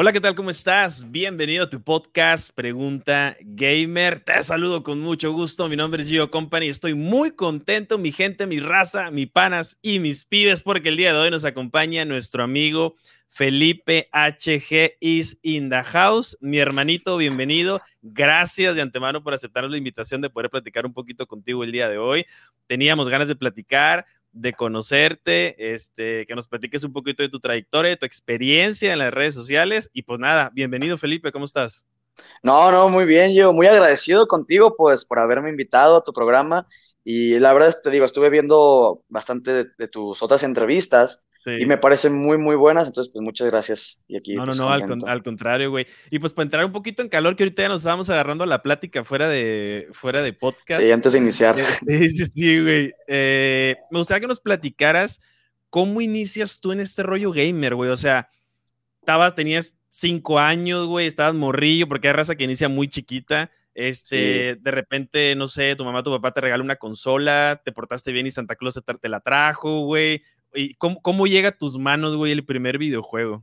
Hola, ¿qué tal? ¿Cómo estás? Bienvenido a tu podcast Pregunta Gamer. Te saludo con mucho gusto. Mi nombre es Gio Company. Estoy muy contento, mi gente, mi raza, mis panas y mis pibes, porque el día de hoy nos acompaña nuestro amigo Felipe HG is in the house. Mi hermanito, bienvenido. Gracias de antemano por aceptar la invitación de poder platicar un poquito contigo el día de hoy. Teníamos ganas de platicar de conocerte, este, que nos platiques un poquito de tu trayectoria, de tu experiencia en las redes sociales. Y pues nada, bienvenido Felipe, ¿cómo estás? No, no, muy bien, yo muy agradecido contigo, pues, por haberme invitado a tu programa. Y la verdad, te digo, estuve viendo bastante de tus otras entrevistas y me parecen muy, muy buenas, entonces pues muchas gracias. Y aquí, no, no, pues, no, al, contrario, güey. Y pues para entrar un poquito en calor, que ahorita ya nos estábamos agarrando la plática fuera de, fuera de podcast. Sí, antes de iniciar. Eh, sí, sí, sí, güey. Eh, me gustaría que nos platicaras cómo inicias tú en este rollo gamer, güey. O sea, estabas, tenías cinco años, güey, estabas morrillo, porque hay raza que inicia muy chiquita. Este, de repente, no sé, tu mamá, tu papá te regala una consola, te portaste bien y Santa Claus te, te la trajo, güey. ¿Y cómo, llega a tus manos, güey, el primer videojuego?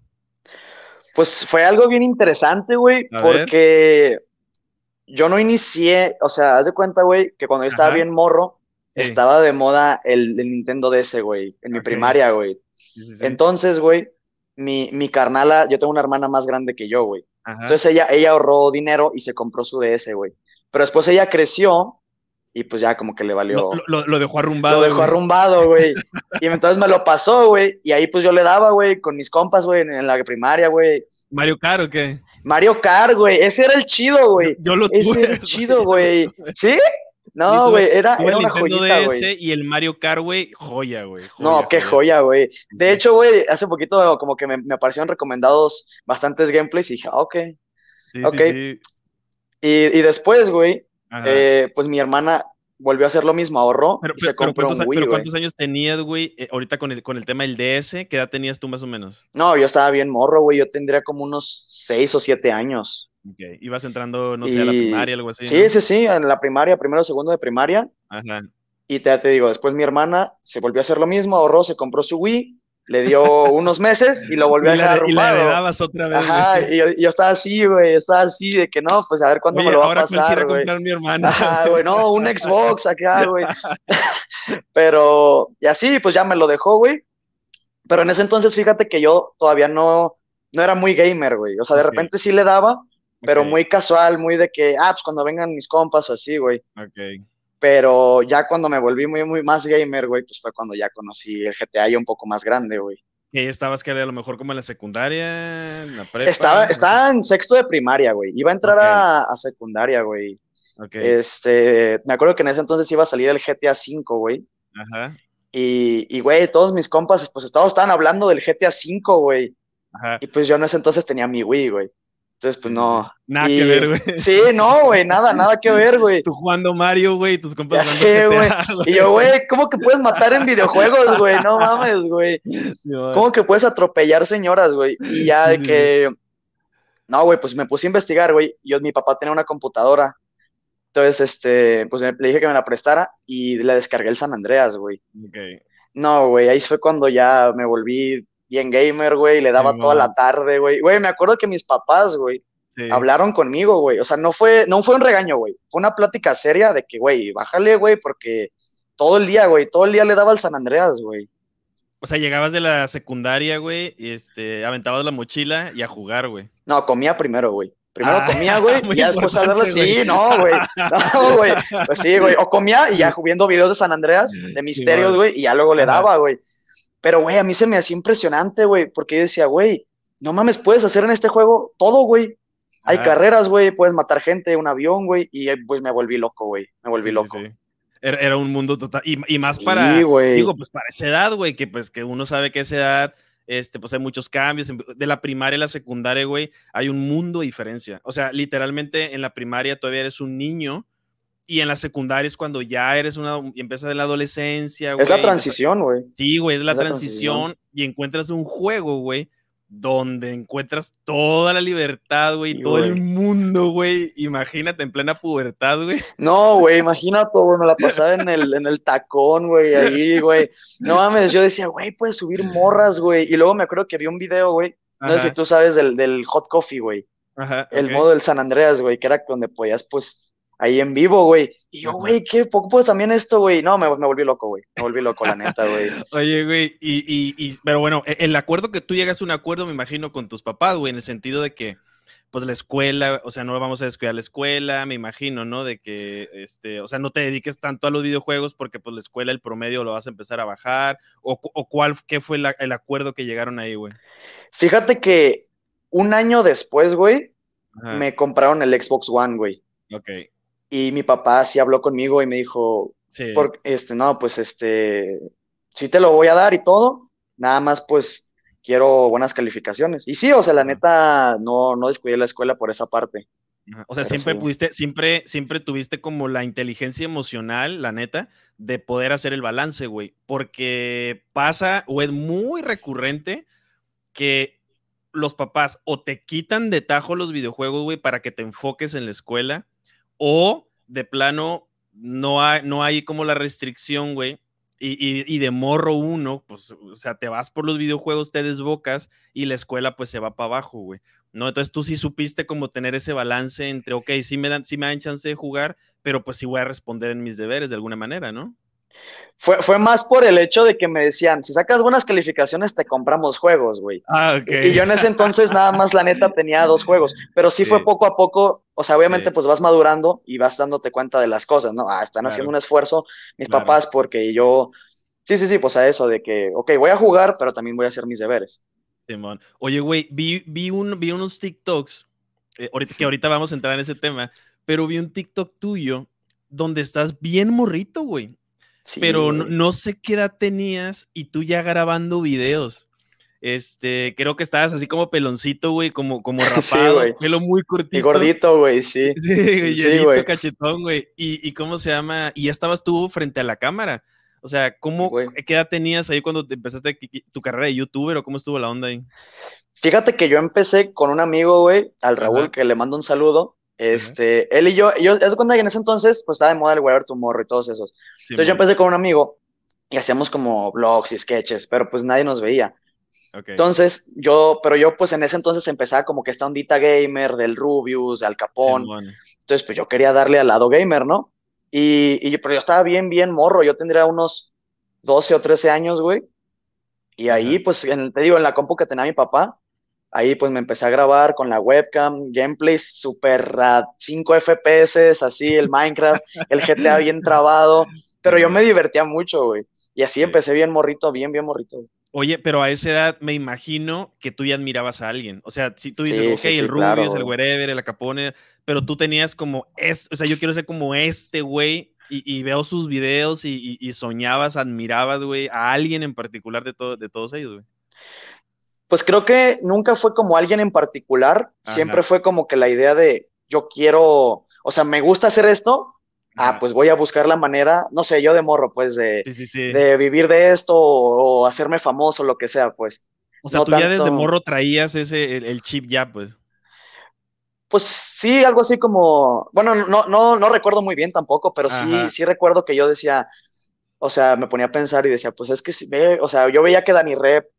Pues fue algo bien interesante, güey, porque yo no inicié, o sea, haz de cuenta, güey, que cuando yo estaba bien morro, estaba de moda el, Nintendo DS, güey, en mi primaria, güey. Entonces, güey, mi, mi carnala, yo tengo una hermana más grande que yo, güey. Entonces ella, ella ahorró dinero y se compró su DS, güey. Pero después ella creció y pues ya como que le valió. Lo, dejó arrumbado. Lo dejó arrumbado, güey. y entonces me lo pasó, güey. Y ahí pues yo le daba, güey, con mis compas, güey, en, la primaria, güey. ¿Mario Kart o qué? Mario Kart, güey. Ese era el chido, güey. Yo lo tuve. Ese era el chido, güey. ¿Sí? No, güey, era, era una joyita, güey. Y el Mario Kart, güey, joya, güey. No, qué joya, güey. De hecho, güey, hace poquito como que me, me, aparecieron recomendados bastantes gameplays y dije, ah, ok. Sí, ok. Sí, sí. Y, y después, güey, eh, pues mi hermana volvió a hacer lo mismo, ahorró pero, y se compró ¿cuántos, un Wii, pero ¿cuántos años tenías, güey? Eh, ahorita con el, con el tema del DS, ¿qué edad tenías tú más o menos? No, yo estaba bien morro, güey. Yo tendría como unos 6 o 7 años. Ok, ibas entrando, no sé, a la primaria, algo así. Sí, sí, sí, en la primaria, primero, segundo de primaria. Ajá. Y te, te digo, después mi hermana se volvió a hacer lo mismo, ahorró, se compró su Wii le dio unos meses y lo volvió a dejar arrumbado. Y la dabas otra vez. Ajá, y yo, estaba así, güey, estaba así de que no, pues a ver cuándo me lo va a pasar, comprar mi hermana. Ajá, güey, no, un Xbox acá, güey. Pero, y así, pues ya me lo dejó, güey. Pero en ese entonces, fíjate que yo todavía no, no era muy gamer, güey. O sea, de repente sí le daba, pero muy casual, muy de que, ah, pues cuando vengan mis compas o así, güey. Ok. Pero ya cuando me volví muy, muy más gamer, güey, pues fue cuando ya conocí el GTA ya un poco más grande, güey. ¿Y estabas que a lo mejor como en la secundaria, en la prepa? Estaba, estaba en sexto de primaria, güey. Iba a entrar a, secundaria, güey. Okay. Este, me acuerdo que en ese entonces iba a salir el GTA V, güey. Ajá. Y, y, güey, todos mis compas, pues todos estaban hablando del GTA V, güey. Ajá. Y pues yo en ese entonces tenía mi Wii, güey. Entonces, pues no. Nada que ver, güey. Sí, no, güey, nada, nada que ver, güey. Tú jugando Mario, güey, tus compas güey. Y yo, güey, ¿cómo que puedes matar en videojuegos, güey? No mames, güey. ¿Cómo que puedes atropellar señoras, güey? Y ya de que. No, güey, pues me puse a investigar, güey. Yo, mi papá tenía una computadora. Entonces, este, pues le dije que me la prestara y le descargué el San Andreas, güey. Ok. No, güey, ahí fue cuando ya me volví bien gamer, güey, le daba toda la tarde, güey. Güey, me acuerdo que mis papás, güey, hablaron conmigo, güey. O sea, no fue, no fue un regaño, güey. Fue una plática seria de que, güey, bájale, güey, porque todo el día, güey, todo el día le daba al San Andreas, güey. O sea, llegabas de la secundaria, güey, y este, aventabas la mochila y a jugar, güey. No, comía primero, güey. Primero ah, comía, güey, y ya después a darle, sí, no, güey. No, güey. Pues sí, güey. O comía y ya viendo videos de San Andreas, de misterios, güey, y ya luego le daba, güey. Pero, güey, a mí se me hacía impresionante, güey, porque yo decía, güey, no mames, puedes hacer en este juego todo, güey. Hay carreras, güey, puedes matar gente, un avión, güey, y pues me volví loco, güey, me volví loco. Era, un mundo total, y, más para, digo, pues para esa edad, güey, que pues que uno sabe que esa edad, este, pues hay muchos cambios, de la primaria a la secundaria, güey, hay un mundo de diferencia. O sea, literalmente en la primaria todavía eres un niño, y en la secundaria es cuando ya eres una, y empiezas en la adolescencia, güey. Es la transición, güey. Sí, güey, es la, transición, y encuentras un juego, güey, donde encuentras toda la libertad, güey, todo el mundo, güey. Imagínate en plena pubertad, güey. No, güey, imagínate, güey, me la pasaba en el, en el tacón, güey, ahí, güey. No mames, yo decía, güey, puedes subir morras, güey. Y luego me acuerdo que vi un video, güey, No sé si tú sabes del, del hot coffee, güey. Ajá. El modo del San Andreas, güey, que era donde podías, pues, ahí en vivo, güey. Y yo, güey, qué poco también esto, güey. No, me, me, volví loco, güey. Me volví loco, la neta, güey. Oye, güey, y, y, y, pero bueno, e, el acuerdo que tú llegas a un acuerdo, me imagino, con tus papás, güey, en el sentido de que, pues la escuela, o sea, no vamos a descuidar la escuela, me imagino, ¿no? De que, este, o sea, no te dediques tanto a los videojuegos porque, pues la escuela, el promedio lo vas a empezar a bajar, o, o cuál, qué fue el acuerdo que llegaron ahí, güey. Fíjate que un año después, güey, me compraron el Xbox One, güey. Ok. Y mi papá sí habló conmigo y me dijo, sí. este, no, pues este, sí te lo voy a dar y todo, nada más pues quiero buenas calificaciones. Y sí, o sea, la neta, no, no descuidé la escuela por esa parte. O sea, siempre pudiste, siempre, siempre tuviste como la inteligencia emocional, la neta, de poder hacer el balance, güey. Porque pasa o es muy recurrente que los papás o te quitan de tajo los videojuegos, güey, para que te enfoques en la escuela, o de plano no hay, no hay como la restricción, güey. Y, de morro uno, pues, o sea, te vas por los videojuegos, te desbocas y la escuela pues se va para abajo, güey. ¿No? Entonces tú sí supiste como tener ese balance entre, ok, sí me dan, sí me dan chance de jugar, pero pues sí voy a responder en mis deberes de alguna manera, ¿no? Fue, fue más por el hecho de que me decían, si sacas buenas calificaciones, te compramos juegos, güey. Ah. Y yo en ese entonces nada más, la neta, tenía dos juegos, pero sí, fue poco a poco, o sea, obviamente pues vas madurando y vas dándote cuenta de las cosas, ¿no? Ah, están haciendo un esfuerzo mis papás porque yo, sí, sí, sí, pues a eso de que, ok, voy a jugar, pero también voy a hacer mis deberes. Simón. Oye, güey, vi, vi, un, vi unos TikToks, eh, ahorita, que ahorita vamos a entrar en ese tema, pero vi un TikTok tuyo donde estás bien morrito, güey pero no, sé qué edad tenías y tú ya grabando videos. Este, creo que estabas así como peloncito, güey, como, como rapado, pelo muy cortito. Y gordito, güey, sí. Sí, sí, güey. cachetón, güey. ¿Y, ¿Y, cómo se llama? Y ya estabas tú frente a la cámara. O sea, ¿cómo, ¿qué edad tenías ahí cuando empezaste tu carrera de youtuber o cómo estuvo la onda ahí? Fíjate que yo empecé con un amigo, güey, al Raúl, que le mando un saludo. Este, él y yo, yo, es cuenta que en ese entonces, pues estaba de moda el Whatever Tomorrow y todos esos. entonces yo empecé con un amigo y hacíamos como vlogs y sketches, pero pues nadie nos veía. Entonces, yo, pero yo pues en ese entonces empezaba como que esta ondita gamer del Rubius, de Al Capón. entonces, pues yo quería darle al lado gamer, ¿no? Y, y, pero yo estaba bien, bien morro, yo tendría unos 12 o 13 años, güey. Y ahí, pues, te digo, en la compu que tenía mi papá, Ahí pues me empecé a grabar con la webcam, gameplays super a 5 FPS, así el Minecraft, el GTA bien trabado, pero yo me divertía mucho, güey. Y así empecé bien morrito, bien, bien morrito. Oye, pero a esa edad me imagino que tú ya admirabas a alguien. O sea, si tú dices, ok, el Rubius, el Wherever, el Acapone, pero tú tenías como, es, o sea, yo quiero ser como este güey y, veo sus videos y, y soñabas, admirabas, güey, a alguien en particular de, todo, de todos ellos, güey. Pues creo que nunca fue como alguien en particular, siempre fue como que la idea de yo quiero, o sea, me gusta hacer esto, ah, pues voy a buscar la manera, no sé, yo de morro, pues de, de vivir de esto o, hacerme famoso, lo que sea, pues. O sea, tú ya desde morro traías ese, el, chip ya, pues. Pues sí, algo así como, bueno, no, no, no recuerdo muy bien tampoco, pero sí, sí recuerdo que yo decía, o sea, me ponía a pensar y decía, pues es que, ve, o sea, yo veía que Dani Rep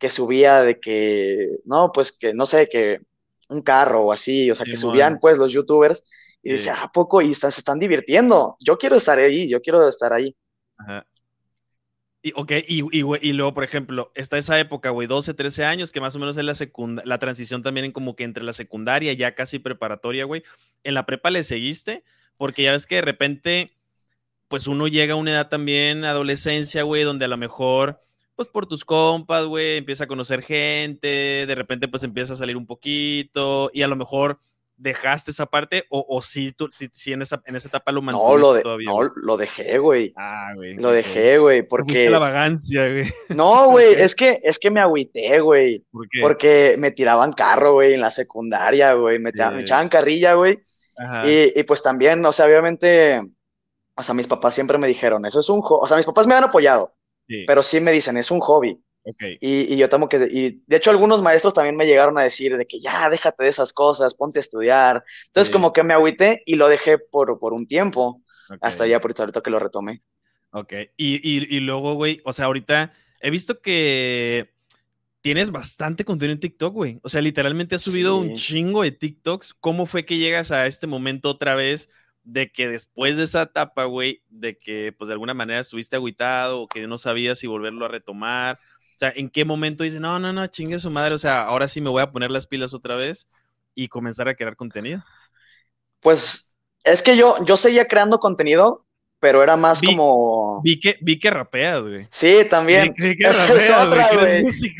que subía de que, no, pues que no sé, que un carro o así, o sea, que subían pues los youtubers y decía, ¿a poco? Y están, se están divirtiendo. Yo quiero estar ahí, yo quiero estar ahí. Ajá. Y, ok, y, y, luego, por ejemplo, está esa época, güey, 12, 13 años, que más o menos es la secundaria, la transición también en como que entre la secundaria, ya casi preparatoria, güey. ¿En la prepa le seguiste? Porque ya ves que de repente, pues uno llega a una edad también, adolescencia, güey, donde a lo mejor pues por tus compas, güey, empieza a conocer gente, de repente pues empieza a salir un poquito y a lo mejor dejaste esa parte o, o sí, tú, sí en, esa, en esa etapa lo mantuviste no, lo de, todavía? No, lo dejé, güey. Ah, güey. Lo dejé, güey, porque... la vagancia, güey. No, güey, es que, es que me agüité, güey. ¿Por qué? Porque me tiraban carro, güey, en la secundaria, güey, me, echaban carrilla, güey. Y, y, pues también, o sea, obviamente, o sea, mis papás siempre me dijeron, eso es un... O sea, mis papás me han apoyado, pero sí me dicen, es un hobby. Y, yo tengo que, y de hecho algunos maestros también me llegaron a decir de que ya, déjate de esas cosas, ponte a estudiar. Entonces como que me agüité y lo dejé por, por un tiempo, hasta ya por ahorita que lo retomé. Ok, y, y, y luego, güey, o sea, ahorita he visto que tienes bastante contenido en TikTok, güey. O sea, literalmente has subido un chingo de TikToks. ¿Cómo fue que llegas a este momento otra vez de que después de esa etapa, güey, de que pues de alguna manera estuviste agüitado o que no sabías si volverlo a retomar? O sea, ¿en qué momento dices, no, no, no, chingue su madre? O sea, ahora sí me voy a poner las pilas otra vez y comenzar a crear contenido. Pues es que yo, yo seguía creando contenido, pero era más como. Vi que, vi que rapeas, güey. Sí, también. esa es otra, güey. Sí,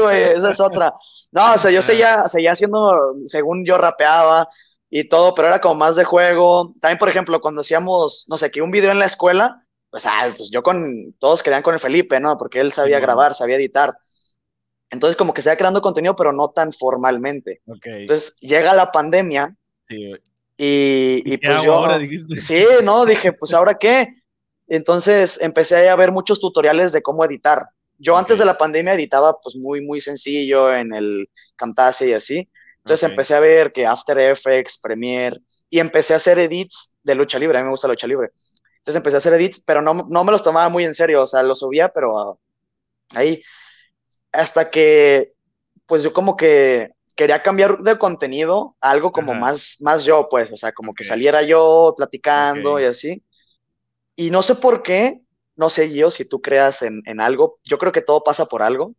güey, esa es otra. No, o sea, yo seguía, seguía haciendo, según yo rapeaba y todo, pero era como más de juego. También, por ejemplo, cuando hacíamos, no sé, que un video en la escuela, pues, ah, pues yo con. Todos querían con el Felipe, ¿no? Porque él sabía grabar, sabía editar. Entonces, como que se iba creando contenido, pero no tan formalmente. Entonces, llega la pandemia. Sí, güey y, pues yo, ahora, sí, no, dije, pues ahora qué. Entonces empecé a ver muchos tutoriales de cómo editar. Yo antes de la pandemia editaba pues muy, muy sencillo en el Camtasia y así. Entonces empecé a ver que After Effects, Premiere, y empecé a hacer edits de lucha libre. A mí me gusta la lucha libre. Entonces empecé a hacer edits, pero no, no me los tomaba muy en serio. O sea, los subía, pero ahí. Hasta que, pues yo como que quería cambiar de contenido a algo como más, más yo, pues, o sea, como que saliera yo platicando y así. Y no sé por qué, no sé yo si tú creas en, en algo, yo creo que todo pasa por algo.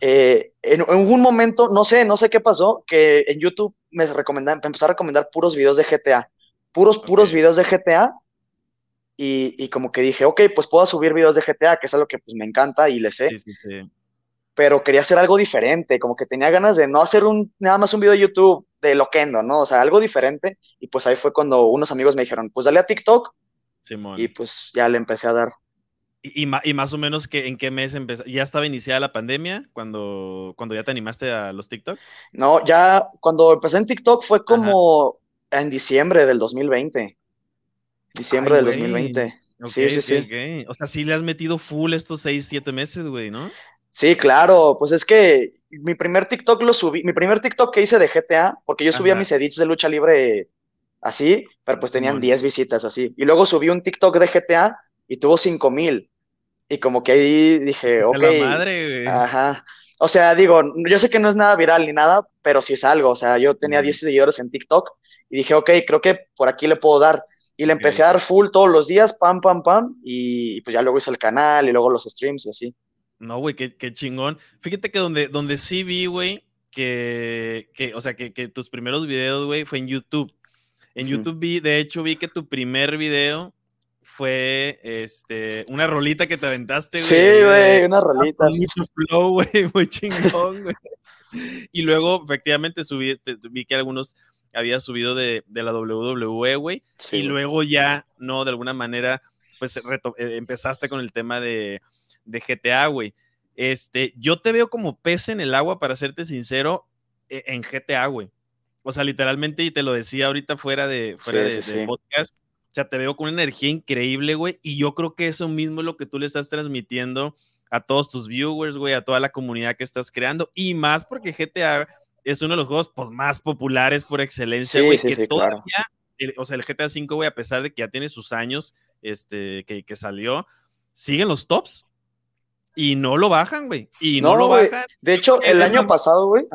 Eh, en, un momento, no sé, no sé qué pasó, que en YouTube me, me empezó a recomendar puros videos de GTA, puros, puros videos de GTA. Y, y, como que dije, ok, pues puedo subir videos de GTA, que es algo que pues me encanta y le sé. Sí, sí, sí pero quería hacer algo diferente, como que tenía ganas de no hacer un, nada más un video de YouTube de loquendo, ¿no? O sea, algo diferente. Y pues ahí fue cuando unos amigos me dijeron, pues dale a TikTok. Simón. Y pues ya le empecé a dar. ¿Y, y, más o menos que, en qué mes empezó? ¿Ya estaba iniciada la pandemia cuando, cuando ya te animaste a los TikToks? No, ya cuando empecé en TikTok fue como en diciembre del 2020. Diciembre del 2020. sí, sí, sí. O sea, sí le has metido full estos seis, siete meses, güey, ¿no? Sí, claro, pues es que mi primer TikTok lo subí, mi primer TikTok que hice de GTA, porque yo subía mis edits de lucha libre así, pero pues tenían 10 visitas así. Y luego subí un TikTok de GTA y tuvo 5 mil. Y como que ahí dije, ok. La madre, güey. Ajá. O sea, digo, yo sé que no es nada viral ni nada, pero sí es algo. O sea, yo tenía 10 seguidores en TikTok y dije, ok, creo que por aquí le puedo dar. Y le empecé a dar full todos los días, pam, pam, pam. Y pues ya luego hice el canal y luego los streams y así. No, güey, qué, chingón. Fíjate que donde, donde sí vi, güey, que, que, o sea, que, que tus primeros videos, güey, fue en YouTube. En YouTube vi, de hecho, vi que tu primer video fue este, una rolita que te aventaste, güey. Sí, güey, una rolita. flow, güey, muy chingón, güey. Y luego, efectivamente, subí, vi que algunos habías subido de, de la WWE, güey. Y luego ya, no, de alguna manera, pues eh, empezaste con el tema de, de GTA, güey. Este, yo te veo como pez en el agua, para serte sincero, e, en GTA, güey. O sea, literalmente, y te lo decía ahorita fuera de, fuera de, podcast, o sea, te veo con una energía increíble, güey, y yo creo que eso mismo es lo que tú le estás transmitiendo a todos tus viewers, güey, a toda la comunidad que estás creando, y más porque GTA es uno de los juegos pues, más populares por excelencia, güey, que todavía, o sea, el GTA V, güey, a pesar de que ya tiene sus años, este, que, que salió, siguen los tops, y no lo bajan, güey. Y no, lo bajan. De hecho, el, año, pasado, güey.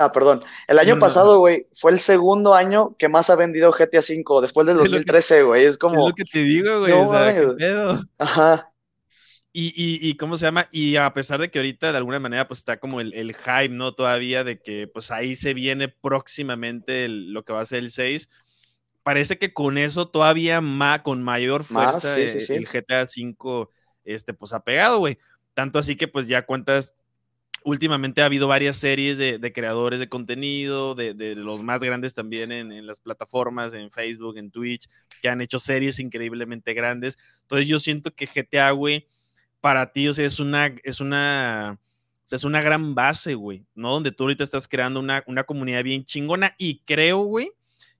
Ah, perdón. El año pasado, güey, fue el segundo año que más ha vendido GTA V después del 2013, güey. Es, como. Es lo que te digo, güey. o sea, ¿qué pedo? Ajá. Y, y, y, cómo se llama, y a pesar de que ahorita de alguna manera pues está como el, el hype, ¿no? Todavía de que pues ahí se viene próximamente lo que va a ser el 6, parece que con eso todavía más, con mayor fuerza el GTA V este, pues ha pegado, güey. Tanto así que pues ya cuentas, últimamente ha habido varias series de, creadores de contenido, de, los más grandes también en, las plataformas, en Facebook, en Twitch, que han hecho series increíblemente grandes. Entonces yo siento que GTA, güey, para ti, o sea, es una, es una, es una gran base, güey, ¿no? Donde tú ahorita estás creando una, una comunidad bien chingona y creo, güey,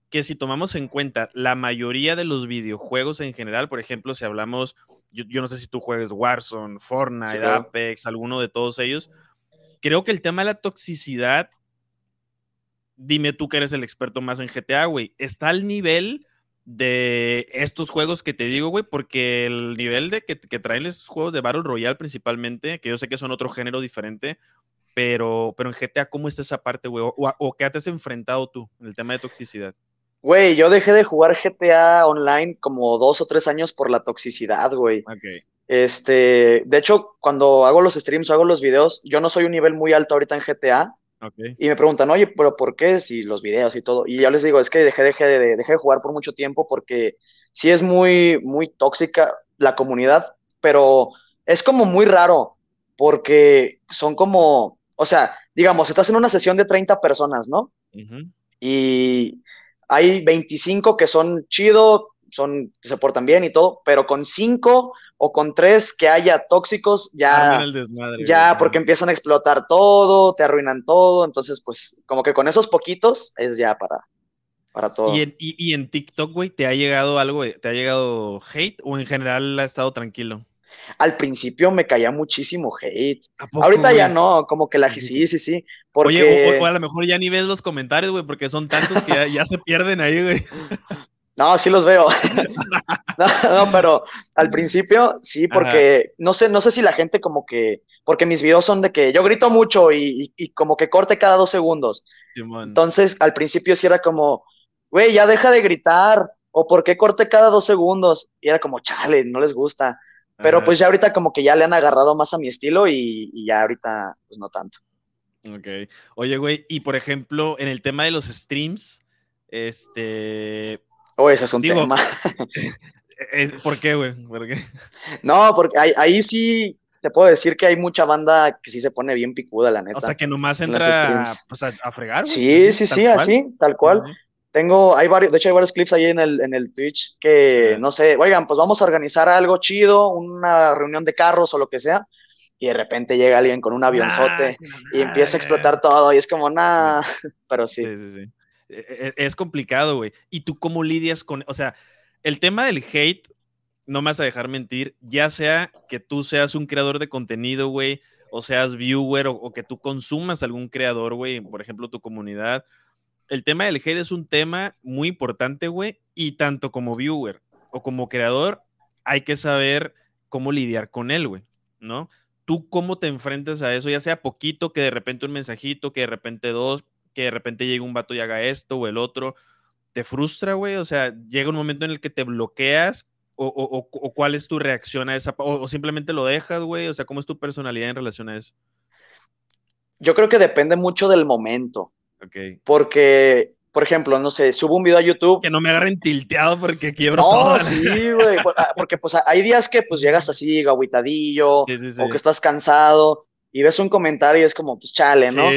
que si tomamos en cuenta la mayoría de los videojuegos en general, por ejemplo, si hablamos yo, no sé si tú juegues Warzone, Fortnite, Apex, alguno de todos ellos. Creo que el tema de la toxicidad, dime tú que eres el experto más en GTA, güey, está al nivel de estos juegos que te digo, güey, porque el nivel de que, que traen esos juegos de Battle Royale principalmente, que yo sé que son otro género diferente, pero, pero en GTA, ¿cómo está esa parte, güey? O, o, qué te has enfrentado tú en el tema de toxicidad? Güey, yo dejé de jugar GTA online como dos o tres años por la toxicidad, güey. Ok. Este, de hecho, cuando hago los streams o hago los videos, yo no soy un nivel muy alto ahorita en GTA. Okay. Y me preguntan, oye, pero ¿por qué? Si los videos y todo. Y yo les digo, es que dejé, dejé, de, dejé de jugar por mucho tiempo porque sí es muy, muy tóxica la comunidad, pero es como muy raro porque son como, o sea, digamos, estás en una sesión de 30 personas, ¿no? Y hay 25 que son chido, son, se portan bien y todo, pero con 5 o con 3 que haya tóxicos, ya, ya porque empiezan a explotar todo, te arruinan todo, entonces pues como que con esos poquitos es ya para, para todo. ¿Y en, y en TikTok, güey, te ha llegado algo, te ha llegado hate o en general ha estado tranquilo? Al principio me caía muchísimo hate. Ahorita ya no, como que la sí, sí, sí. Porque... Oye, o, a lo mejor ya ni ves los comentarios, güey, porque son tantos que ya, se pierden ahí, güey. No, sí los veo. no, pero al principio sí, porque no sé, no sé si la gente como que, porque mis videos son de que yo grito mucho y, como que corte cada dos segundos. Entonces, al principio sí era como, güey, ya deja de gritar, o por qué corte cada dos segundos. Y era como, chale, no les gusta. Pero pues ya ahorita como que ya le han agarrado más a mi estilo y, ya ahorita pues no tanto. Ok. Oye, güey, y por ejemplo, en el tema de los streams, este... Oh, ese es un tema. ¿Por qué, güey? No, porque ahí, sí te puedo decir que hay mucha banda que sí se pone bien picuda, la neta. O sea, que nomás entra pues, a, fregar. Sí, sí, sí, así, tal cual. Tengo, hay varios, de hecho hay varios clips ahí en el, en el Twitch que, no sé, oigan, pues vamos a organizar algo chido, una reunión de carros o lo que sea, y de repente llega alguien con un avionzote y empieza a explotar todo, y es como, nada, pero sí. Sí, sí, sí. E, e, es complicado, güey. ¿Y tú cómo lidias con, o sea, el tema del hate, no me vas a dejar mentir, ya sea que tú seas un creador de contenido, güey, o seas viewer, o, o que tú consumas algún creador, güey, por ejemplo, tu comunidad, el tema del hate es un tema muy importante, güey, y tanto como viewer o como creador, hay que saber cómo lidiar con él, güey, ¿no? ¿Tú cómo te enfrentas a eso? Ya sea poquito, que de repente un mensajito, que de repente dos, que de repente llegue un vato y haga esto o el otro. ¿Te frustra, güey? O sea, llega un momento en el que te bloqueas o, cuál es tu reacción a esa, o, simplemente lo dejas, güey, o sea, ¿cómo es tu personalidad en relación a eso? Yo creo que depende mucho del momento. Porque, por ejemplo, no sé, subo un video a YouTube. Que no me agarren tilteado porque quiebro todo. sí, güey. Pues, ah, porque pues hay días que pues llegas así, aguitadillo, o que estás cansado y ves un comentario y es como, pues chale, ¿no?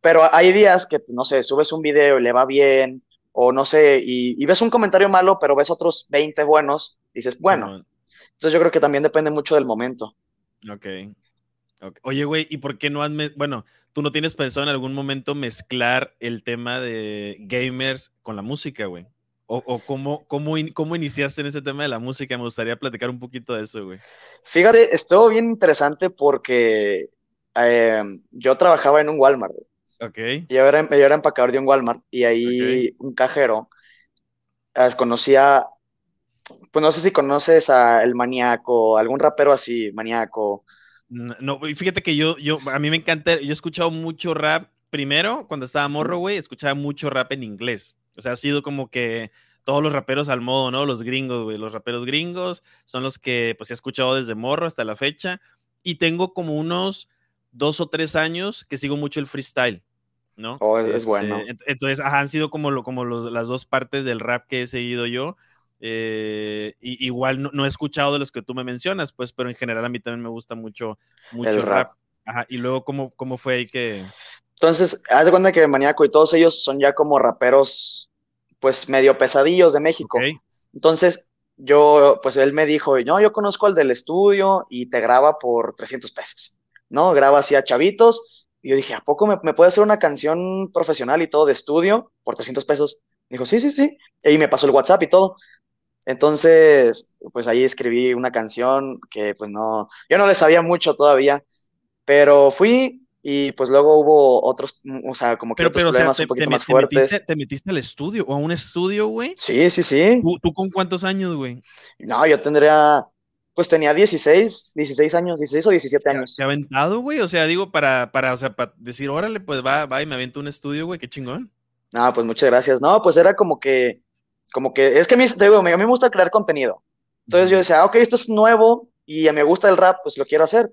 Pero hay días que, no sé, subes un video y le va bien, o no sé, y, ves un comentario malo, pero ves otros 20 buenos, y dices, bueno. Entonces yo creo que también depende mucho del momento. Ok. Oye, güey, ¿y por qué no has, bueno, tú no tienes pensado en algún momento mezclar el tema de gamers con la música, güey? ¿O, cómo, cómo, cómo, iniciaste en ese tema de la música? Me gustaría platicar un poquito de eso, güey. Fíjate, estuvo bien interesante porque em, yo trabajaba en un Walmart. Ok. Yo era, yo era empacador de un Walmart y ahí un cajero uh, conocía, pues no sé si conoces a El Maníaco, algún rapero así, Maníaco. No, fíjate que yo, yo, a mí me encanta, yo he escuchado mucho rap, primero, cuando estaba morro, güey, escuchaba mucho rap en inglés. O sea, ha sido como que todos los raperos al modo, ¿no? Los gringos, güey, los raperos gringos son los que, pues, he escuchado desde morro hasta la fecha. Y tengo como unos dos o tres años que sigo mucho el freestyle, ¿no? Oh, es, bueno. Este, entonces, han sido como, lo, como las dos partes del rap que he seguido yo. Eh, igual no, he escuchado de los que tú me mencionas, pues, pero en general a mí también me gusta mucho, mucho el rap. y luego, ¿cómo, ¿cómo fue ahí que...? Entonces, haz de cuenta que Maníaco y todos ellos son ya como raperos, pues, medio pesadillos de México. Entonces, yo, pues, él me dijo, no, yo conozco al del estudio y te graba por 300 pesos, ¿no? Graba así a chavitos. Y yo dije, ¿a poco me, me puede hacer una canción profesional y todo de estudio por 300 pesos? dijo, sí, sí, sí. Y me pasó el WhatsApp y todo. Entonces, pues ahí escribí una canción que pues no, yo no le sabía mucho todavía, pero fui y pues luego hubo otros, o sea, como que otros problemas un poquito más fuertes. ¿Te metiste al estudio o a un estudio, güey? Sí, sí, sí. ¿Tú, con cuántos años, güey? No, yo tendría, pues tenía 16, 16 años, 16 o 17 años. ¿Se ha aventado, güey? O sea, digo, para, para, o sea, para decir, órale, pues va, va y me avento un estudio, güey, qué chingón. Ah, pues muchas gracias. No, pues era como que, como que, es que a mí, te digo, a mí me gusta crear contenido. Entonces yo decía, ah, ok, esto es nuevo y me gusta el rap, pues lo quiero hacer.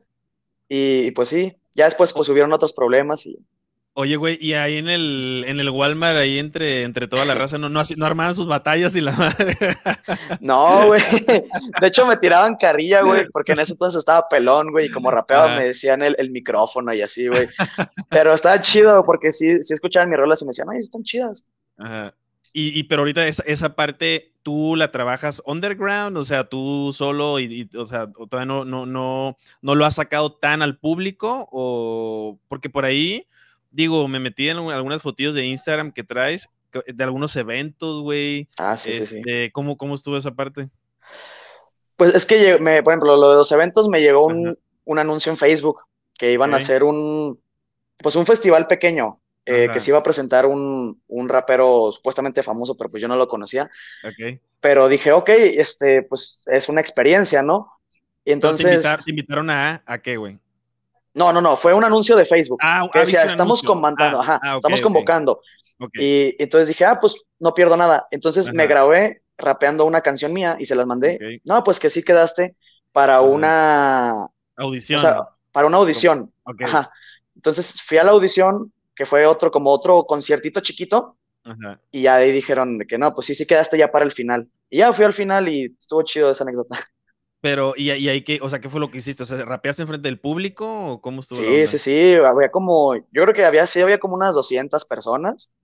Y, y pues sí, ya después pues hubieron otros problemas y Oye, güey, y ahí en el, en el Walmart, ahí entre, entre toda la raza, ¿no, no, no armaban sus batallas y la madre? No, güey. De hecho, me tiraban carrilla, güey, porque en ese entonces estaba pelón, güey, y como rapeaba me decían el, el, micrófono y así, güey. Pero estaba chido, porque sí, sí escuchaban mis rolas y me decían, ay, están chidas. Ajá. Y, y, pero ahorita esa, esa, parte, ¿tú la trabajas underground? O sea, tú solo y, y o sea, todavía no, no, no, no lo has sacado tan al público, o porque por ahí digo, me metí en algunas fotillos de Instagram que traes, de algunos eventos, güey. Ah, sí, sí, sí. Este, ¿cómo, ¿Cómo estuvo esa parte? Pues es que, me, por ejemplo, lo de los eventos me llegó un, un anuncio en Facebook que iban okay. a hacer un, pues un festival pequeño, eh, que se iba a presentar un, un, rapero supuestamente famoso, pero pues yo no lo conocía. Okay. Pero dije, ok, este, pues es una experiencia, ¿no? Y entonces... ¿Te, invitar, te invitaron a, a qué, güey? No, no, no, fue un anuncio de Facebook. Ah, que decía, estamos convocando, ah, ajá, ah, okay, estamos convocando. Okay. Y, entonces dije, ah, pues no pierdo nada. Entonces ajá. me grabé rapeando una canción mía y se las mandé. No, pues que sí quedaste para una audición. O sea, para una audición. Ajá. Entonces fui a la audición, que fue otro, como otro conciertito chiquito. Ajá. Y ya ahí dijeron que no, pues sí, sí quedaste ya para el final. Y ya fui al final y estuvo chido esa anécdota. Pero, ¿y, y ahí qué? O sea, ¿qué fue lo que hiciste? O sea, ¿rapeaste enfrente del público o cómo estuvo? Sí, sí, sí, había como, yo creo que había, sí, había como unas 200 personas.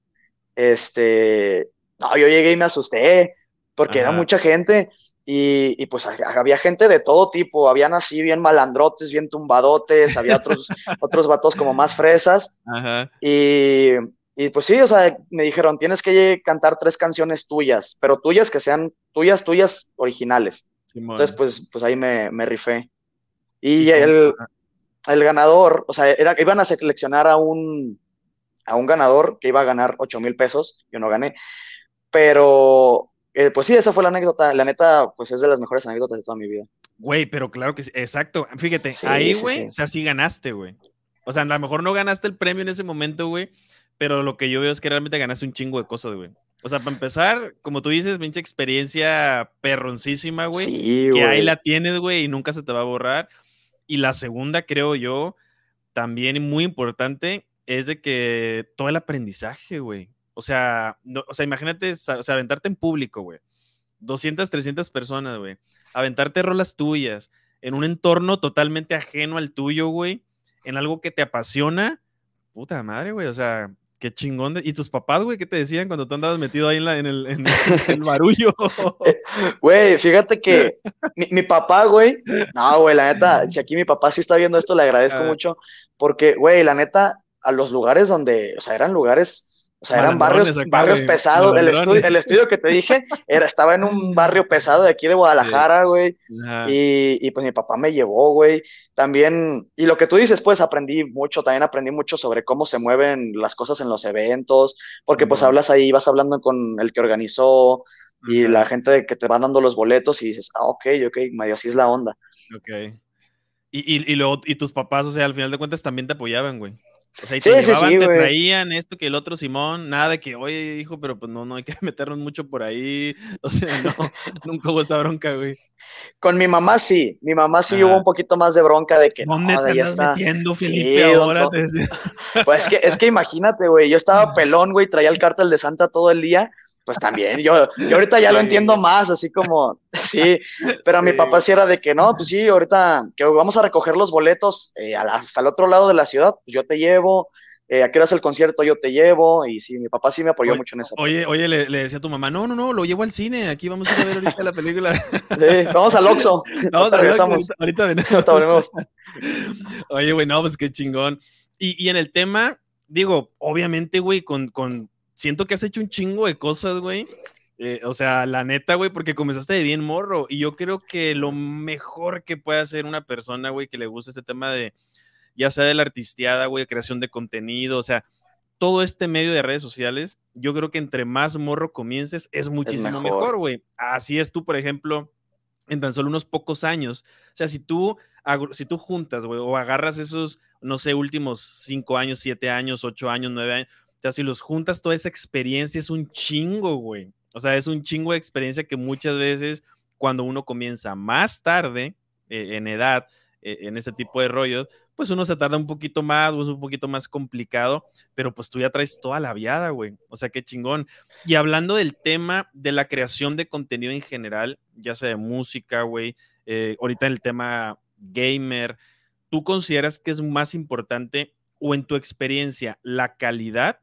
Este, no, yo llegué y me asusté porque Ajá. era mucha gente y, y, pues había gente de todo tipo, habían así bien malandrotes, bien tumbadotes, había otros, otros vatos como más fresas. Ajá. Y, y pues sí, o sea, me dijeron, tienes que cantar tres canciones tuyas, pero tuyas que sean tuyas, tuyas originales. Simón. Entonces, pues, pues ahí me, me rifé. Y, el, el, ganador, o sea, era, iban a seleccionar a un, a un ganador que iba a ganar 8 mil pesos, yo no gané, pero eh, pues sí, esa fue la anécdota, la neta, pues es de las mejores anécdotas de toda mi vida. Güey, pero claro que sí, exacto, fíjate, sí, ahí, güey, sí, o sea, sí ganaste, güey. O sea, a lo mejor no ganaste el premio en ese momento, güey, pero lo que yo veo es que realmente ganaste un chingo de cosas, güey. O sea, para empezar, como tú dices, pinche experiencia perroncísima, güey. Sí, que ahí la tienes, güey, y nunca se te va a borrar. Y la segunda, creo yo, también muy importante, es de que todo el aprendizaje, güey. O sea, no, o sea, imagínate, o sea, aventarte en público, güey. 200, 300 personas, güey. Aventarte rolas tuyas en un entorno totalmente ajeno al tuyo, güey. En algo que te apasiona. Puta madre, güey. O sea, Qué chingón. De... ¿Y tus papás, güey, qué te decían cuando tú andabas metido ahí en, la, en, el, en, el, barullo? Güey, fíjate que mi, mi, papá, güey, no, güey, la neta, si aquí mi papá sí está viendo esto, le agradezco ah. mucho, porque, güey, la neta, a los lugares donde, o sea, eran lugares o sea, eran barrios, barrios pesados. El estudio, el estudio que te dije era, estaba en un barrio pesado de aquí de Guadalajara, güey. Y, y, pues mi papá me llevó, güey. También, y lo que tú dices, pues aprendí mucho, también aprendí mucho sobre cómo se mueven las cosas en los eventos, porque sí, pues hablas ahí, vas hablando con el que organizó y la gente que te va dando los boletos y dices, ah, ok, ok, medio así es la onda. Ok. Y, y, y, luego, y tus papás, o sea, al final de cuentas también te apoyaban, güey. O sea, y te, sí, llevaban, sí, sí, te traían esto que el otro Simón, nada de que, oye, hijo, pero pues no, no hay que meternos mucho por ahí. O sea, no, nunca hubo esa bronca, güey. Con mi mamá sí, mi mamá sí ah. hubo un poquito más de bronca de que ¿Dónde no, te ya está metiendo, Felipe, ahora? Te pues es que, es que imagínate, güey, yo estaba pelón, güey, traía el cártel de Santa todo el día pues también, yo, yo ahorita ya lo entiendo más, así como, sí, pero a mi papá sí era de que no, pues sí, ahorita que vamos a recoger los boletos eh, hasta el otro lado de la ciudad, pues yo te llevo, eh, a qué hora es el concierto, yo te llevo, y sí, mi papá sí me apoyó oye, mucho en eso. Oye, oye, le, le, decía a tu mamá, no, no, no, lo llevo al cine, aquí vamos a ver ahorita la película. Sí, vamos al Oxxo. Vamos a regresamos. Ahorita venimos. Ahorita venimos. oye, güey, no, pues qué chingón. Y, y en el tema, digo, obviamente, güey, con, con siento que has hecho un chingo de cosas, güey. Eh, o sea, la neta, güey, porque comenzaste de bien morro. Y yo creo que lo mejor que puede hacer una persona, güey, que le gusta este tema de, ya sea de la artisteada, güey, creación de contenido, o sea, todo este medio de redes sociales, yo creo que entre más morro comiences, es muchísimo mejor, güey. Así es tú, por ejemplo, en tan solo unos pocos años. O sea, si tú, si tú juntas, güey, o agarras esos, no sé, últimos cinco años, siete años, ocho años, nueve años, sea, si los juntas, toda esa experiencia es un chingo, güey. O sea, es un chingo de experiencia que muchas veces cuando uno comienza más tarde eh, en edad, eh, en este tipo de rollos, pues uno se tarda un poquito más o es un poquito más complicado, pero pues tú ya traes toda la viada, güey. O sea, qué chingón. Y hablando del tema de la creación de contenido en general, ya sea de música, güey, eh, ahorita el tema gamer, ¿tú consideras que es más importante o en tu experiencia la calidad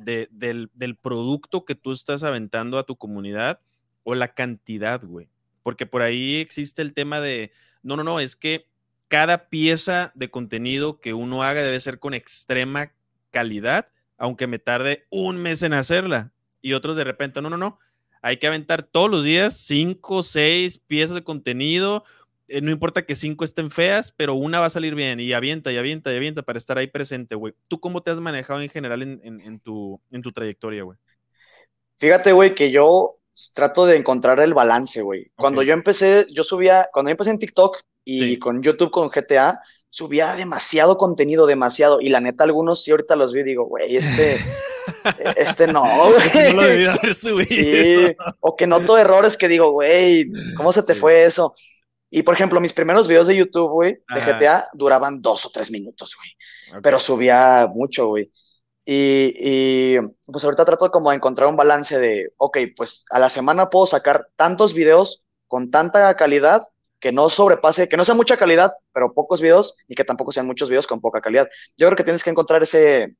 del, del producto que tú estás aventando a tu comunidad o la cantidad, güey? Porque por ahí existe el tema de, no, no, no, es que cada pieza de contenido que uno haga debe ser con extrema calidad, aunque me tarde un mes en hacerla. Y otros de repente, no, no, no. Hay que aventar todos los días cinco, seis piezas de contenido. Eh, no importa que cinco estén feas, pero una va a salir bien y avienta y avienta y avienta para estar ahí presente, güey. ¿Tú cómo te has manejado en general en, tu, en tu trayectoria, güey? Fíjate, güey, que yo trato de encontrar el balance, güey. Cuando yo empecé, yo subía, cuando yo empecé en TikTok, y con YouTube, con GTA, subía demasiado contenido, demasiado. Y la neta, algunos sí ahorita los vi y digo, güey, este, este no, güey. No lo haber subido. Sí, o que noto errores que digo, güey, ¿cómo se te fue eso? Y por ejemplo, mis primeros videos de YouTube, güey, de GTA, duraban dos o tres minutos, güey. Pero subía mucho, güey. Y, y, pues ahorita trato como de encontrar un balance de, ok, pues a la semana puedo sacar tantos videos con tanta calidad que no sobrepase, que no sea mucha calidad, pero pocos videos, y que tampoco sean muchos videos con poca calidad. Yo creo que tienes que encontrar ese,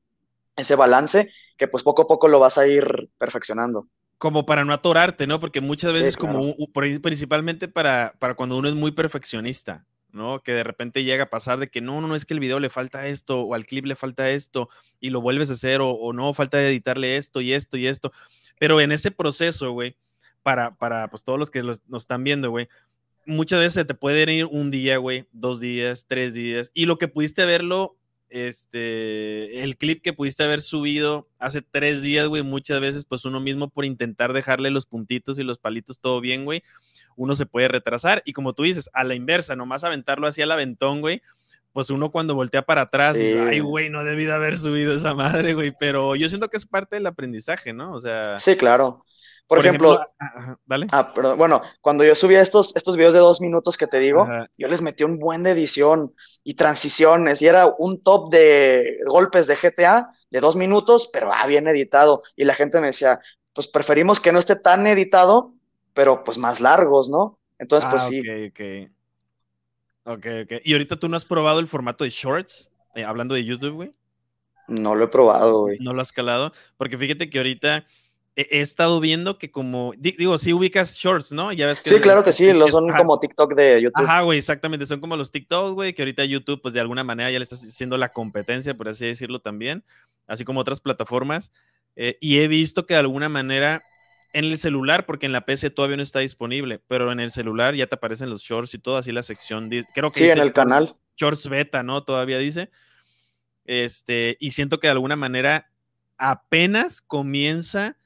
ese balance que pues poco a poco lo vas a ir perfeccionando. Como para no atorarte, ¿no? Porque muchas veces como principalmente para, para cuando uno es muy perfeccionista, ¿no? Que de repente llega a pasar de que no, no, no es que el video le falta esto o al clip le falta esto y lo vuelves a hacer o, no, falta editarle esto y esto y esto. Pero en ese proceso, güey, para, para pues todos los que nos están viendo, güey, muchas veces te puede ir un día, güey, dos días, tres días, y lo que pudiste verlo, este, el clip que pudiste haber subido hace tres días, güey, muchas veces, pues uno mismo por intentar dejarle los puntitos y los palitos todo bien, güey, uno se puede retrasar, y como tú dices, a la inversa, nomás aventarlo así al aventón, güey, pues uno cuando voltea para atrás, ay, güey, no debí de haber subido esa madre, güey, pero yo siento que es parte del aprendizaje, ¿no? O sea... Sí, claro. Por, ejemplo, ¿vale? Ah, bueno, cuando yo subía estos, estos videos de dos minutos que te digo, yo les metí un buen de edición y transiciones y era un top de golpes de GTA de dos minutos, pero ah, bien editado. Y la gente me decía, pues preferimos que no esté tan editado, pero pues más largos, ¿no? Entonces, pues ah, sí. Ok, ok. Ok, ¿Y ahorita tú no has probado el formato de shorts? Eh, hablando de YouTube, güey. No lo he probado, güey. No lo has calado. Porque fíjate que ahorita he, estado viendo que como, digo, si ubicas shorts, ¿no? Ya ves que sí, claro que sí, los son como TikTok de YouTube. Ajá, güey, exactamente, son como los TikTok, güey, que ahorita YouTube, pues de alguna manera ya le está haciendo la competencia, por así decirlo también, así como otras plataformas. Eh, y he visto que de alguna manera en el celular, porque en la PC todavía no está disponible, pero en el celular ya te aparecen los shorts y todo, así la sección, creo que... Sí, en el canal. Shorts beta, ¿no? Todavía dice. Este, y siento que de alguna manera apenas comienza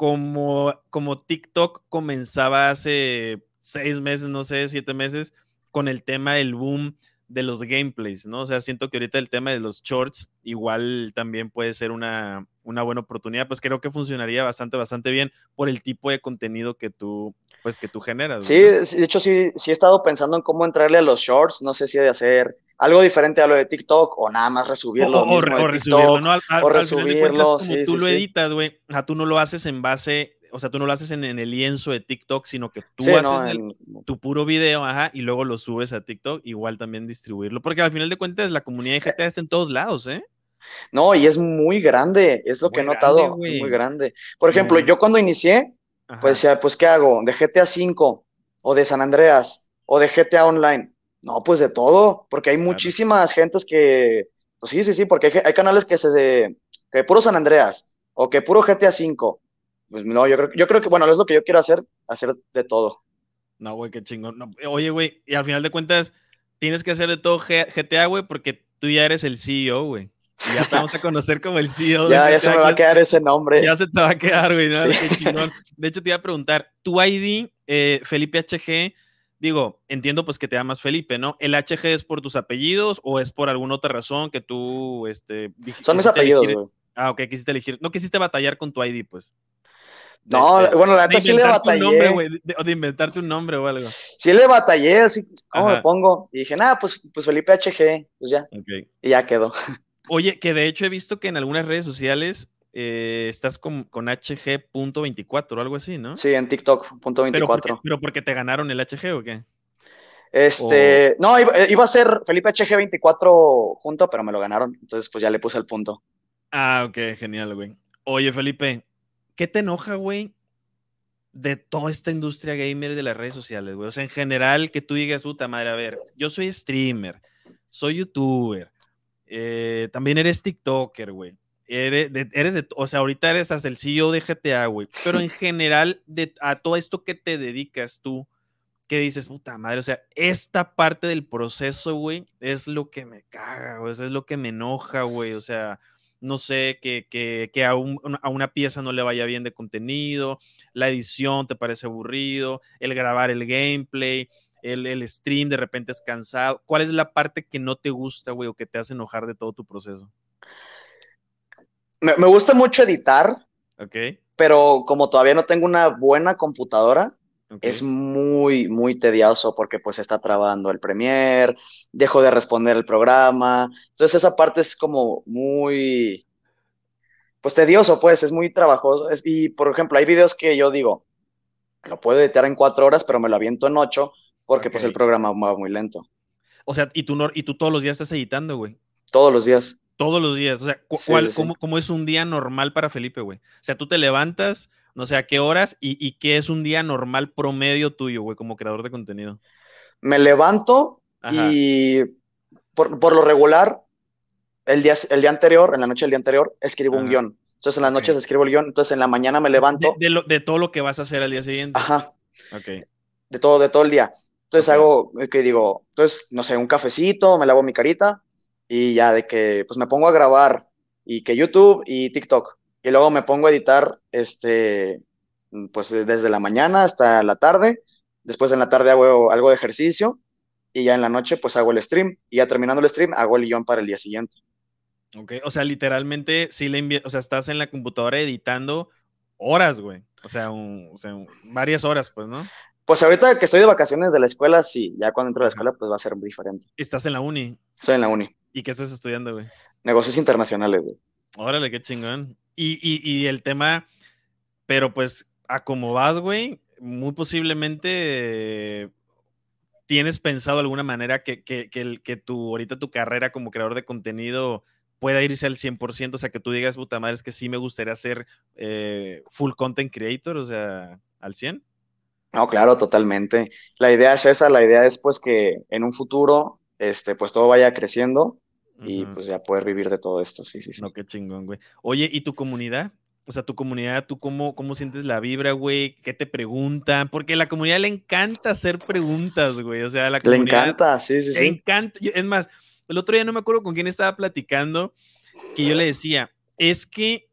como, como TikTok comenzaba hace seis meses, no sé, siete meses, con el tema del boom de los gameplays, ¿no? O sea, siento que ahorita el tema de los shorts igual también puede ser una, una buena oportunidad, pues creo que funcionaría bastante, bastante bien por el tipo de contenido que tú, pues que tú generas. Sí, de hecho sí, sí he estado pensando en cómo entrarle a los shorts, no sé si de hacer algo diferente a lo de TikTok o nada más resubirlo. O, resubirlo, ¿no? o resubirlo, como tú lo editas, güey, o sea, tú no lo haces en base, o sea, tú no lo haces en, el lienzo de TikTok, sino que tú haces tu puro video, ajá, y luego lo subes a TikTok, igual también distribuirlo, porque al final de cuentas la comunidad de GTA está en todos lados, ¿eh? No, y es muy grande, es lo que he notado, muy grande. Por ejemplo, yo cuando inicié, pues decía, pues, ¿qué hago? ¿De GTA 5 o de San Andreas o de GTA Online? No, pues de todo, porque hay muchísimas gentes que, pues sí, sí, sí, porque hay, canales que se, que puro San Andreas, o que puro GTA V. Pues no, yo creo, yo creo que, bueno, es lo que yo quiero hacer, hacer de todo. No, güey, qué chingón. oye, güey, y al final de cuentas, tienes que hacer de todo GTA, güey, porque tú ya eres el CEO, güey. ya te vamos a conocer como el CEO. ya, ya se me va a quedar ese nombre. Ya se te va a quedar, güey. De hecho, te iba a preguntar, tu ID, eh, Felipe HG, digo, entiendo pues que te llamas Felipe, ¿no? ¿El HG es por tus apellidos o es por alguna otra razón que tú, este... Son mis apellidos, güey. Ah, ok, quisiste elegir, no quisiste batallar con tu ID, pues. no, bueno, la neta sí le batallé. Un nombre, de, o de inventarte un nombre o algo. Sí le batallé, así, ¿cómo me pongo? Y dije, nada, pues, pues Felipe HG, pues ya. Okay. Y ya quedó. Oye, que de hecho he visto que en algunas redes sociales eh, estás con, con HG.24 o algo así, ¿no? Sí, en TikTok, punto 24. ¿Pero porque, te ganaron el HG o qué? Este, no, iba, a ser Felipe HG24 junto, pero me lo ganaron. Entonces, pues ya le puse el punto. Ah, ok, genial, güey. Oye, Felipe, ¿qué te enoja, güey, de toda esta industria gamer de las redes sociales, güey? O sea, en general, que tú digas, puta madre, a ver, yo soy streamer, soy youtuber, eh, también eres TikToker, güey. Eres de, o sea, ahorita eres hasta el CEO de GTA, güey. Pero en general, de, a todo esto que te dedicas tú, que dices, puta madre, o sea, esta parte del proceso, güey, es lo que me caga, güey, es lo que me enoja, güey. O sea, no sé, que, que, que a, a, una pieza no le vaya bien de contenido, la edición te parece aburrido, el grabar el gameplay, el, el, stream de repente es cansado. ¿Cuál es la parte que no te gusta, güey, o que te hace enojar de todo tu proceso? Me, gusta mucho editar. Ok. Pero como todavía no tengo una buena computadora, es muy, muy tedioso porque pues está trabando el Premiere, dejo de responder el programa. Entonces esa parte es como muy, pues tedioso, pues es muy trabajoso. y por ejemplo, hay videos que yo digo, lo puedo editar en cuatro horas, pero me lo aviento en ocho porque pues el programa va muy lento. O sea, ¿y tú, y tú todos los días estás editando, güey. Todos los días. Todos los días. O sea, cuál, Cómo, es un día normal para Felipe, güey? O sea, tú te levantas, no sé a qué horas y, qué es un día normal promedio tuyo, güey, como creador de contenido. Me levanto y por, lo regular, el día, el día anterior, en la noche del día anterior, escribo un guion. Entonces en las noches escribo el guion, entonces en la mañana me levanto. De, de, todo lo que vas a hacer al día siguiente. Ajá. Ok. De todo, de todo el día. Entonces hago, que digo, entonces, no sé, un cafecito, me lavo mi carita, y ya de que pues me pongo a grabar y que YouTube y TikTok y luego me pongo a editar este pues desde la mañana hasta la tarde, después en la tarde hago algo de ejercicio y ya en la noche pues hago el stream y ya terminando el stream hago el guion para el día siguiente. Ok, o sea, literalmente sí le o sea, estás en la computadora editando horas, güey. O sea, o sea, varias horas, pues, ¿no? Pues ahorita que estoy de vacaciones de la escuela, sí, ya cuando entro a la escuela, pues va a ser diferente. ¿Estás en la uni? Estoy en la uni. ¿Y qué estás estudiando, güey? Negocios internacionales, güey. Órale, qué chingón. Y, y, y el tema, pero pues, a cómo vas, güey, muy posiblemente tienes pensado de alguna manera que, que, que, que tu, ahorita tu carrera como creador de contenido pueda irse al 100%, o sea, que tú digas, puta madre, es que sí me gustaría ser eh, full content creator, o sea, al 100. No, claro, totalmente. La idea es esa, la idea es pues que en un futuro este, pues todo vaya creciendo y pues ya poder vivir de todo esto, sí, sí, sí. No, qué chingón, güey. Oye, ¿y tu comunidad? O sea, tu comunidad, ¿tú cómo, cómo sientes la vibra, güey? ¿Qué te preguntan? Porque a la comunidad le encanta hacer preguntas, güey. O sea, a la comunidad... Le encanta, sí, sí, sí. Le encanta. Es más, el otro día no me acuerdo con quién estaba platicando, que yo le decía, es que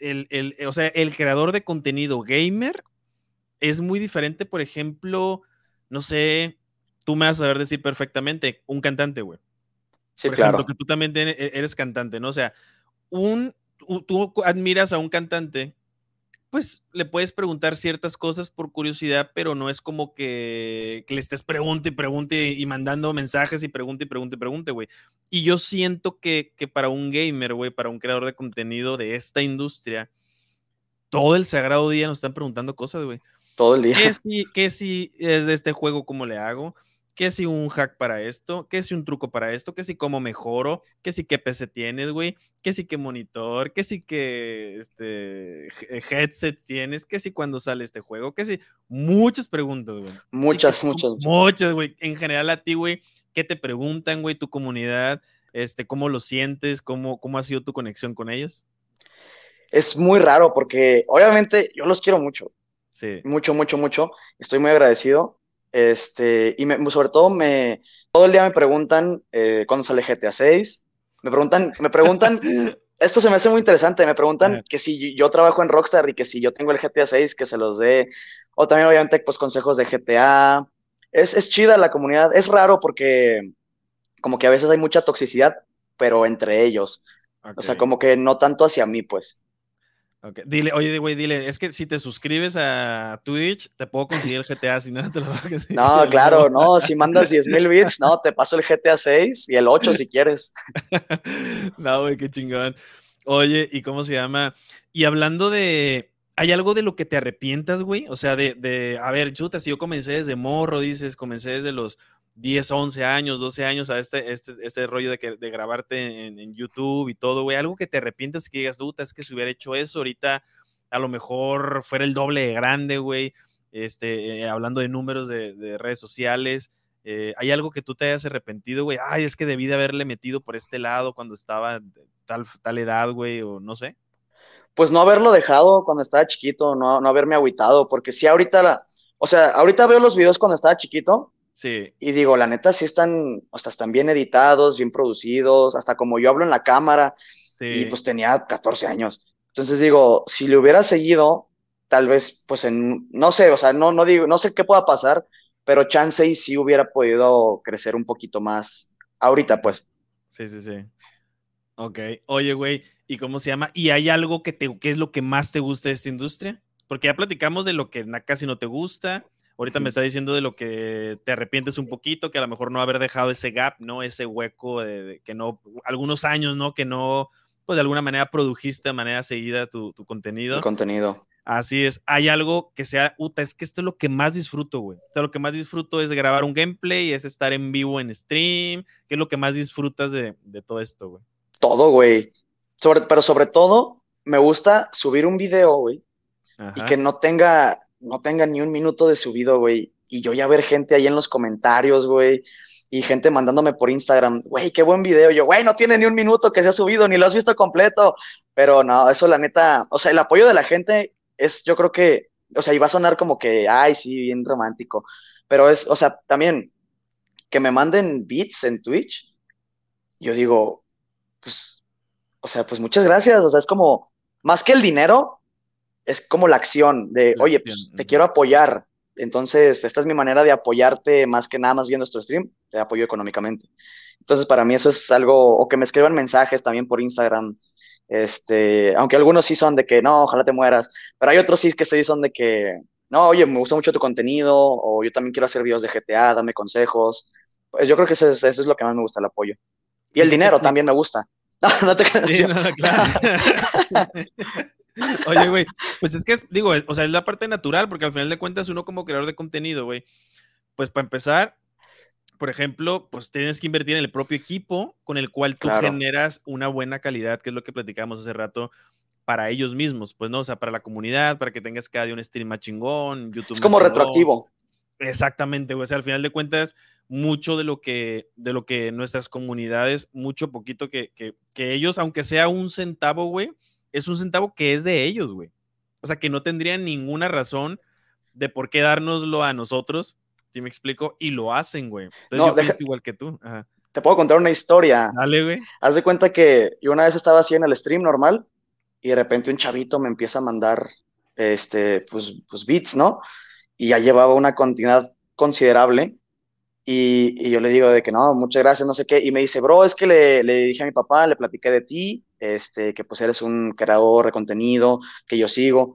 el, el, o sea, el creador de contenido gamer es muy diferente, por ejemplo, no sé, tú me vas a saber decir perfectamente, un cantante, güey. Sí, Por ejemplo, que tú también e-, eres cantante, ¿no? O sea, un, tú admiras a un cantante, pues le puedes preguntar ciertas cosas por curiosidad, pero no es como que, le estés pregunte y pregunte y mandando mensajes y pregunte y pregunte y pregunte, güey. Y yo siento que, que para un gamer, güey, para un creador de contenido de esta industria, todo el sagrado día nos están preguntando cosas, güey. Todo el día. ¿Qué si, qué si es de este juego, cómo le hago? ¿Qué si un hack para esto? ¿Qué si un truco para esto? ¿Qué si cómo mejoro? ¿Qué si qué PC tienes, güey? ¿Qué si qué monitor? ¿Qué si qué este, headset tienes? ¿Qué si cuando sale este juego? ¿Qué si? Muchas preguntas, güey. Muchas, muchas. Muchas, güey. En general a ti, güey, ¿qué te preguntan, güey, tu comunidad? Este, ¿Cómo lo sientes? ¿Cómo, ¿Cómo ha sido tu conexión con ellos? Es muy raro porque obviamente yo los quiero mucho. Sí. Mucho, mucho, mucho. Estoy muy agradecido este, y me, sobre todo me, todo el día me preguntan eh, cuándo sale GTA 6. Me preguntan, me preguntan, esto se me hace muy interesante, me preguntan que si yo trabajo en Rockstar y que si yo tengo el GTA 6, que se los dé. O también obviamente pues consejos de GTA. es, es chida la comunidad. Es raro porque como que a veces hay mucha toxicidad, pero entre ellos. O sea, como que no tanto hacia mí, pues. Okay. Dile, oye, güey, dile, es que si te suscribes a Twitch, te puedo conseguir el GTA, si no te lo No, claro, no, si mandas 10 mil bits, no, te paso el GTA 6 y el 8 si quieres. no, güey, qué chingón. Oye, ¿y cómo se llama? Y hablando de, ¿hay algo de lo que te arrepientas, güey? O sea, de, de, a ver, chuta, si yo comencé desde morro, dices, comencé desde los 10, 11 años, 12 años a este, este, este rollo de, que, de grabarte en, YouTube y todo, güey, algo que te arrepientas que digas, duda, es que si hubiera hecho eso ahorita, a lo mejor fuera el doble de grande, güey, este, eh, hablando de números de, redes sociales, eh, ¿hay algo que tú te hayas arrepentido, güey? Ay, es que debí de haberle metido por este lado cuando estaba tal, tal edad, güey, o no sé. Pues no haberlo dejado cuando estaba chiquito, no, no haberme agüitado, porque si ahorita, la, o sea, ahorita veo los videos cuando estaba chiquito Sí. Y digo, la neta, sí están, hasta están bien editados, bien producidos, hasta como yo hablo en la cámara. Y pues tenía 14 años. Entonces digo, si le hubiera seguido, tal vez, pues en, no sé, o sea, no, no digo, no sé qué pueda pasar, pero chance y sí hubiera podido crecer un poquito más ahorita, pues. Sí, sí, sí. Ok. Oye, güey, ¿y cómo se llama? ¿Y hay algo que te, qué es lo que más te gusta de esta industria? Porque ya platicamos de lo que casi no te gusta, Ahorita me está diciendo de lo que te arrepientes un poquito, que a lo mejor no haber dejado ese gap, ¿no? Ese hueco de, que no, algunos años, ¿no? Que no, pues de alguna manera produjiste de manera seguida tu, contenido. Tu contenido. Así es. Hay algo que sea, Uta, es que esto es lo que más disfruto, güey. O sea, lo que más disfruto es grabar un gameplay, es estar en vivo en stream. ¿Qué es lo que más disfrutas de, todo esto, güey? Todo, güey. Sobre, pero sobre todo, me gusta subir un video, güey. Y que no tenga no tenga ni un minuto de subido, güey. Y yo ya ver gente ahí en los comentarios, güey. Y gente mandándome por Instagram, güey, qué buen video. Yo, güey, no tiene ni un minuto que se ha subido, ni lo has visto completo. Pero no, eso la neta, o sea, el apoyo de la gente es, yo creo que, o sea, iba a sonar como que, ay, sí, bien romántico. Pero es, o sea, también que me manden beats en Twitch, yo digo, pues, o sea, pues muchas gracias. O sea, es como, más que el dinero, es como la acción de, oye, pues te quiero apoyar. Entonces, esta es mi manera de apoyarte más que nada más viendo nuestro stream, te apoyo económicamente. Entonces, para mí eso es algo, o que me escriban mensajes también por Instagram, este, aunque algunos sí son de que, no, ojalá te mueras, pero hay otros sí que sí son de que, no, oye, me gusta mucho tu contenido, o yo también quiero hacer videos de GTA, dame consejos. Pues yo creo que eso es, eso es lo que más me gusta, el apoyo. Y el dinero también me gusta. No, no te. Sí, no, claro. Oye, güey, pues es que, digo, o sea, es la parte natural, porque al final de cuentas uno como creador de contenido, güey, pues para empezar, por ejemplo, pues tienes que invertir en el propio equipo con el cual tú generas una buena calidad, que es lo que platicamos hace rato, para ellos mismos, pues no, o sea, para la comunidad, para que tengas cada día un stream más chingón, YouTube. Es como retroactivo. Exactamente, güey, o sea, al final de cuentas, mucho de lo que, de lo que nuestras comunidades, mucho poquito que, que, que ellos, aunque sea un centavo, güey, es un centavo que es de ellos, güey. O sea, que no tendrían ninguna razón de por qué dárnoslo a nosotros, si me explico, y lo hacen, güey. Entonces yo pienso igual que tú. Te puedo contar una historia. Dale, güey. Haz de cuenta que yo una vez estaba así en el stream normal y de repente un chavito me empieza a mandar, este, pues, pues beats, ¿no? Y ya llevaba una cantidad considerable y, yo le digo de que no, muchas gracias, no sé qué. Y me dice, bro, es que le, le, dije a mi papá, le platiqué de ti, este, que pues eres un creador de contenido, que yo sigo.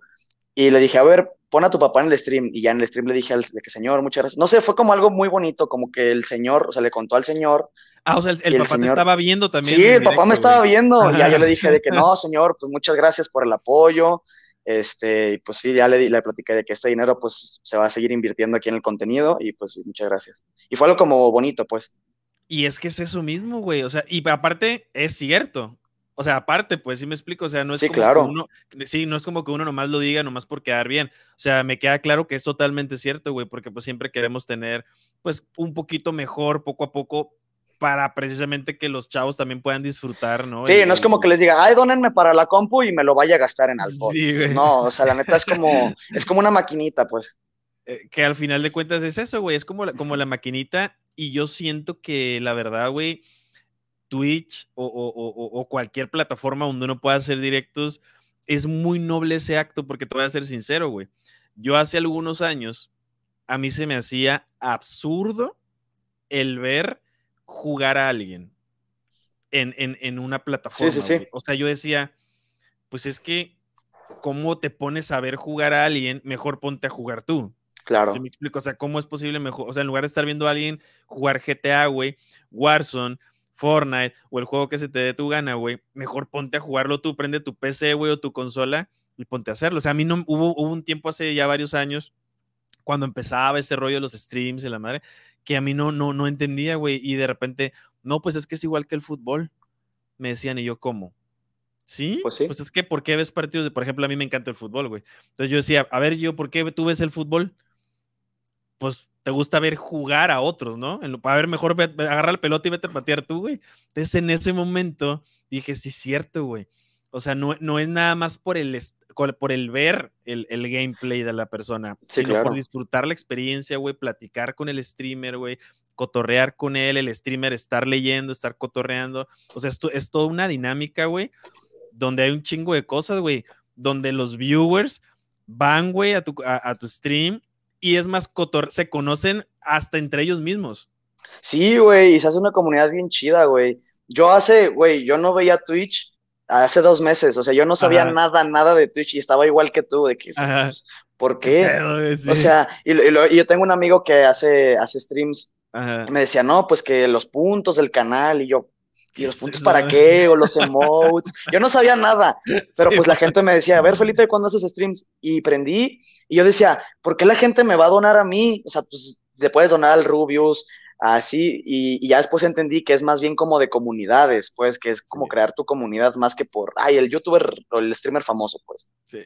Y le dije, a ver, pon a tu papá en el stream. Y ya en el stream le dije al de que, señor, muchas gracias. No sé, fue como algo muy bonito, como que el señor, o sea, le contó al señor. Ah, o sea, el, papá te estaba viendo también. Sí, el papá me estaba viendo. Y ya yo le dije de que no, señor, pues muchas gracias por el apoyo. Este, pues sí, ya le, le platiqué de que este dinero pues se va a seguir invirtiendo aquí en el contenido y pues muchas gracias. Y fue algo como bonito, pues. Y es que es eso mismo, güey. O sea, y aparte es cierto. O sea, aparte, pues sí me explico. O sea, no es como claro. que uno, sí, no es como que uno nomás lo diga nomás por quedar bien. O sea, me queda claro que es totalmente cierto, güey, porque pues siempre queremos tener pues un poquito mejor poco a poco para precisamente que los chavos también puedan disfrutar, ¿no? Sí, no es como que les diga, ay, dónenme para la compu y me lo vaya a gastar en alcohol. Sí, no, o sea, la neta es como, es como una maquinita, pues. Eh, que al final de cuentas es eso, güey, es como la, como la maquinita y yo siento que la verdad, güey, Twitch o, o, cualquier plataforma donde uno pueda hacer directos, es muy noble ese acto porque te voy a ser sincero, güey. Yo hace algunos años a mí se me hacía absurdo el ver jugar a alguien en, una plataforma. Sí, sí, sí. O sea, yo decía, pues es que, ¿cómo te pones a ver jugar a alguien? Mejor ponte a jugar tú. Claro. me explico? O sea, ¿cómo es posible mejor? O sea, en lugar de estar viendo a alguien jugar GTA, güey, Warzone, Fortnite o el juego que se te dé tu gana, güey, mejor ponte a jugarlo tú, prende tu PC, güey, o tu consola y ponte a hacerlo. O sea, a mí no hubo, hubo un tiempo hace ya varios años cuando empezaba ese rollo de los streams y la madre, que a mí no, no, no entendía, güey, y de repente, no, pues es que es igual que el fútbol. Me decían, y yo, ¿cómo? ¿Sí? Pues, sí. pues es que, ¿por qué ves partidos? De, por ejemplo, a mí me encanta el fútbol, güey. Entonces yo decía, a ver, yo, ¿por qué tú ves el fútbol? Pues te gusta ver jugar a otros, ¿no? Para ver, mejor agarrar el pelota y vete a patear tú, güey. Entonces en ese momento dije, sí, cierto, güey. O sea, no, no es nada más por el, por el ver el, gameplay de la persona, sino por disfrutar la experiencia, güey, platicar con el streamer, güey, cotorrear con él, el streamer estar leyendo, estar cotorreando. O sea, esto es toda una dinámica, güey, donde hay un chingo de cosas, güey, donde los viewers van, güey, a tu, a, tu stream y es más, cotor se conocen hasta entre ellos mismos. Sí, güey, y se hace una comunidad bien chida, güey. Yo hace, güey, yo no veía Twitch hace dos meses, o sea, yo no sabía nada, nada de Twitch y estaba igual que tú, de que, pues, ¿por qué? O sea, y, yo tengo un amigo que hace, hace streams y me decía, no, pues que los puntos del canal y yo, ¿y los puntos para qué? O los emotes. Yo no sabía nada, pero pues la gente me decía, a ver, Felipe, ¿cuándo haces streams? Y prendí y yo decía, ¿por qué la gente me va a donar a mí? O sea, pues te puedes donar al Rubius, así, y, ya después entendí que es más bien como de comunidades, pues, que es como crear tu comunidad más que por, ay, el youtuber o el streamer famoso, pues. Sí.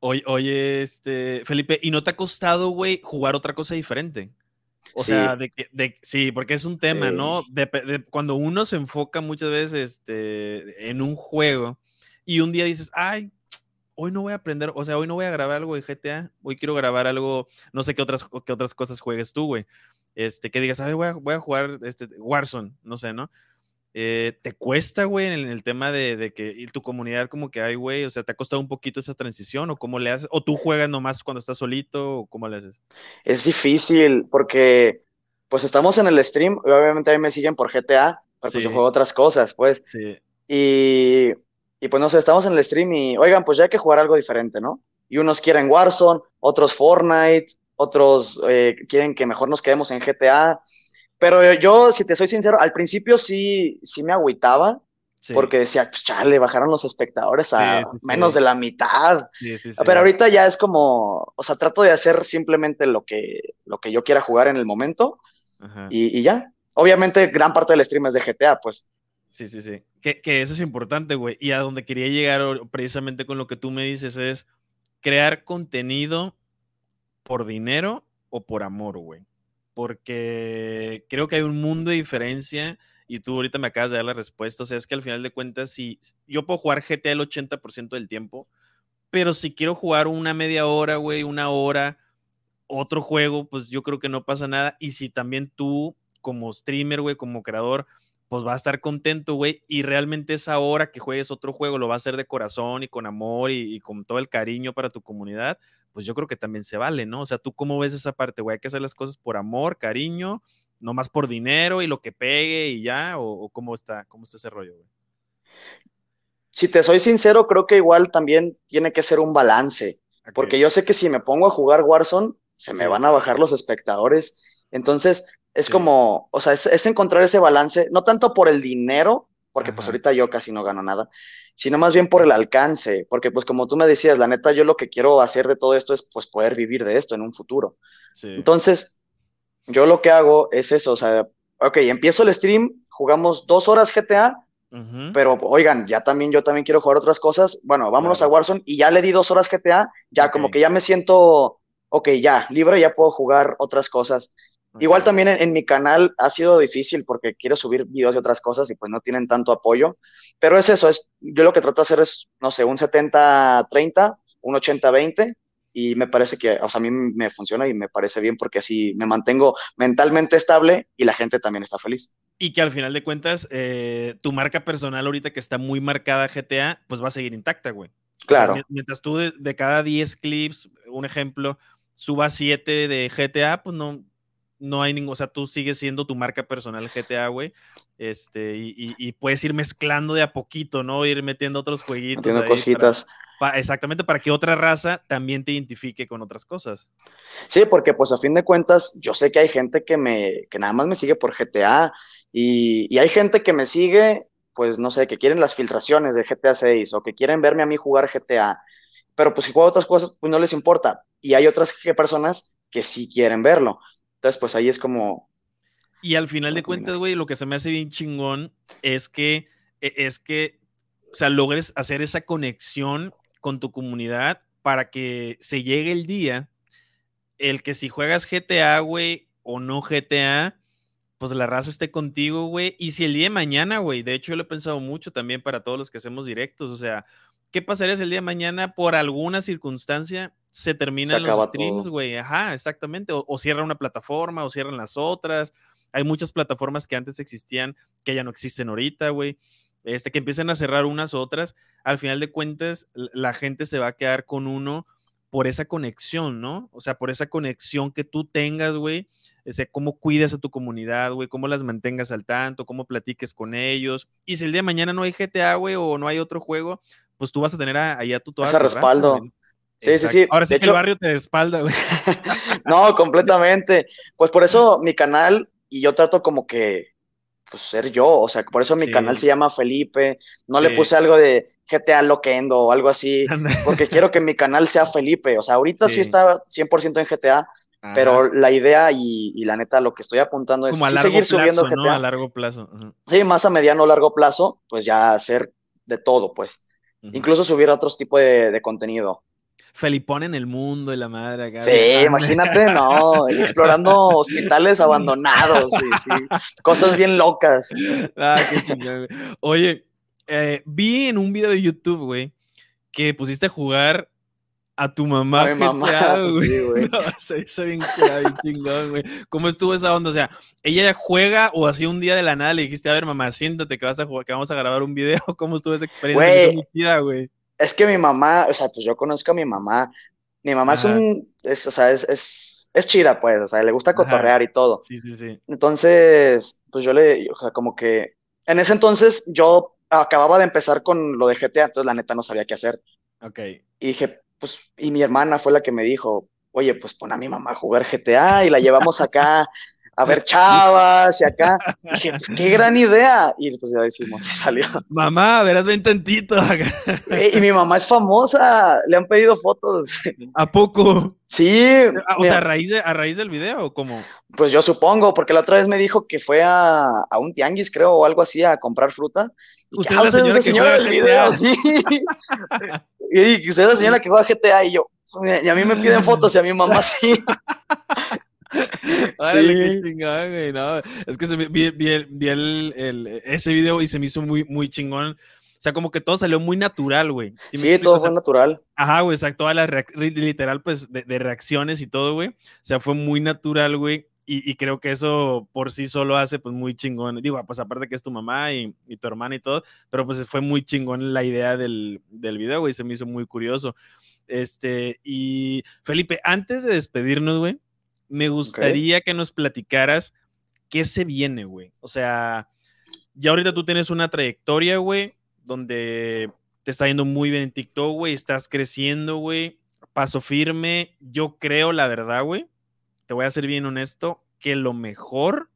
Oye, oye, este, Felipe, ¿y no te ha costado, güey, jugar otra cosa diferente? O sea, de que, de, sí, porque es un tema, ¿no? De, cuando uno se enfoca muchas veces este, en un juego y un día dices, ay, hoy no voy a aprender, o sea, hoy no voy a grabar algo de GTA, hoy quiero grabar algo, no sé qué otras, qué otras cosas juegues tú, güey este, que digas, voy a, voy a jugar este, Warzone, no sé, ¿no? Eh, ¿Te cuesta, güey, en el, tema de, de, que tu comunidad como que hay, güey? O sea, ¿te ha costado un poquito esa transición o cómo le haces? ¿O tú juegas nomás cuando estás solito o cómo le haces? Es difícil porque, pues estamos en el stream, obviamente a mí me siguen por GTA, pero pues yo juego otras cosas, pues. Sí. Y, y pues no sé, estamos en el stream y, oigan, pues ya hay que jugar algo diferente, ¿no? Y unos quieren Warzone, otros Fortnite, otros eh, quieren que mejor nos quedemos en GTA. Pero yo, si te soy sincero, al principio sí, sí me agüitaba, porque decía, pues chale, bajaron los espectadores a menos de la mitad. Pero ahorita ya es como, o sea, trato de hacer simplemente lo que, lo que yo quiera jugar en el momento y, ya. Obviamente, gran parte del stream es de GTA, pues. Sí, sí, sí. Que, que eso es importante, güey. Y a donde quería llegar precisamente con lo que tú me dices es crear contenido por dinero o por amor, güey. Porque creo que hay un mundo de diferencia y tú ahorita me acabas de dar la respuesta. O sea, es que al final de cuentas, si yo puedo jugar GTA el 80% del tiempo, pero si quiero jugar una media hora, güey, una hora, otro juego, pues yo creo que no pasa nada. Y si también tú, como streamer, güey, como creador, pues va a estar contento, güey, y realmente esa hora que juegues otro juego lo va a hacer de corazón y con amor y, y, con todo el cariño para tu comunidad, pues yo creo que también se vale, ¿no? O sea, ¿tú cómo ves esa parte, güey? ¿Hay que hacer las cosas por amor, cariño, no más por dinero y lo que pegue y ya? ¿O, cómo, está, cómo está ese rollo, güey? Si te soy sincero, creo que igual también tiene que ser un balance, porque yo sé que si me pongo a jugar Warzone, se me van a bajar los espectadores. Entonces, es como, o sea, es, encontrar ese balance, no tanto por el dinero, porque pues ahorita yo casi no gano nada, sino más bien por el alcance, porque pues como tú me decías, la neta, yo lo que quiero hacer de todo esto es pues poder vivir de esto en un futuro. Entonces, yo lo que hago es eso, o sea, ok, empiezo el stream, jugamos dos horas GTA, pero oigan, ya también yo también quiero jugar otras cosas, bueno, vámonos a Warzone y ya le di dos horas GTA, ya como que ya me siento, ok, ya, libre, ya puedo jugar otras cosas. Igual también en, mi canal ha sido difícil porque quiero subir videos de otras cosas y pues no tienen tanto apoyo, pero es eso, es, yo lo que trato de hacer es, no sé, un 70-30, un 80-20 y me parece que, o sea, a mí me funciona y me parece bien porque así me mantengo mentalmente estable y la gente también está feliz. Y que al final de cuentas, eh, tu marca personal ahorita que está muy marcada GTA, pues va a seguir intacta, güey. Claro. mientras tú de, de cada 10 clips, un ejemplo, suba 7 de GTA, pues no, no hay ningún, o sea, tú sigues siendo tu marca personal GTA, güey. Este, y, puedes ir mezclando de a poquito, ¿no? Ir metiendo otros jueguitos. Metiendo cositas. exactamente, para que otra raza también te identifique con otras cosas. Sí, porque pues a fin de cuentas, yo sé que hay gente que me, que nada más me sigue por GTA y, y hay gente que me sigue, pues no sé, que quieren las filtraciones de GTA 6 o que quieren verme a mí jugar GTA pero pues si juego otras cosas, pues no les importa. Y hay otras personas que sí quieren verlo. Entonces, pues ahí es como... Y al final de cuentas, güey, lo que se me hace bien chingón es que, e, es que, o sea, logres hacer esa conexión con tu comunidad para que se llegue el día, el que si juegas GTA, güey, o no GTA, pues la raza esté contigo, güey. Y si el día de mañana, güey, de hecho yo lo he pensado mucho también para todos los que hacemos directos, o sea, ¿Qué pasaría si el día de mañana, por alguna circunstancia, se terminan los streams, güey? Ajá, exactamente. O, cierra una plataforma, o cierran las otras. Hay muchas plataformas que antes existían que ya no existen ahorita, güey. Este, que empiecen a cerrar unas u otras. Al final de cuentas, la gente se va a quedar con uno por esa conexión, ¿no? O sea, por esa conexión que tú tengas, güey. Ese, cómo cuidas a tu comunidad, güey, cómo las mantengas al tanto, cómo platiques con ellos. Y si el día de mañana no hay GTA, güey, o no hay otro juego, pues tú vas a tener ahí a tu toda Ese respaldo. Sí, sí, sí. Ahora sí que el barrio te espalda, güey. no, completamente. Pues por eso mi canal, y yo trato como que, pues ser yo, o sea, por eso mi canal se llama Felipe, no le puse algo de GTA Loquendo o algo así, porque quiero que mi canal sea Felipe, o sea, ahorita sí, está 100% en GTA, pero la idea y, la neta lo que estoy apuntando es seguir subiendo GTA. A largo plazo. Sí, más a mediano o largo plazo, pues ya hacer de todo, pues. Incluso subir otros tipos de, contenido. Felipón en el mundo y la madre acá. Sí, imagínate, no, explorando hospitales abandonados, sí, sí, cosas bien locas. Ah, qué chingón, Oye, eh, vi en un video de YouTube, güey, que pusiste a jugar a tu mamá. A mamá, sí, güey. se hizo bien, chingón, güey. ¿Cómo estuvo esa onda? O sea, ¿ella juega o así un día de la nada le dijiste, a ver, mamá, siéntate que vas a jugar, que vamos a grabar un video? ¿Cómo estuvo esa experiencia? Güey, es que mi mamá, o sea, pues yo conozco a mi mamá. Mi mamá es un, es, o sea, es, es, es, chida, pues, o sea, le gusta cotorrear y todo. Sí, sí, sí. Entonces, pues yo le, o sea, como que, en ese entonces yo acababa de empezar con lo de GTA, entonces la neta no sabía qué hacer. Ok. Y dije, pues, y mi hermana fue la que me dijo, oye, pues pon a mi mamá a jugar GTA y la llevamos acá a ver chavas y acá. Y dije, pues qué gran idea. Y después ya decimos, y salió. Mamá, verás, ven tantito. y mi mamá es famosa, le han pedido fotos. ¿A poco? Sí. Ah, o sea, ¿a raíz, de, ¿a raíz del video o cómo? Pues yo supongo, porque la otra vez me dijo que fue a, a un tianguis, creo, o algo así, a comprar fruta. Usted es la señora, del video, sí. y usted es la señora que juega GTA y yo, y a mí me piden fotos y a mi mamá sí. sí. chingón, güey. No, es que se, vi, vi, el, ese video y se me hizo muy, muy chingón. O sea, como que todo salió muy natural, güey. Sí, todo fue natural. Ajá, güey, exacto. Toda la literal, pues, de, de, reacciones y todo, güey. O sea, fue muy natural, güey. Y, y, creo que eso por sí solo hace, pues, muy chingón. Digo, pues, aparte que es tu mamá y, y tu hermana y todo, pero pues fue muy chingón la idea del, del video, güey. Se me hizo muy curioso. Este, y Felipe, antes de despedirnos, güey, me gustaría que nos platicaras qué se viene, güey. O sea, ya ahorita tú tienes una trayectoria, güey, donde te está yendo muy bien en TikTok, güey, estás creciendo, güey, paso firme. Yo creo, la verdad, güey, te voy a ser bien honesto, que lo mejor,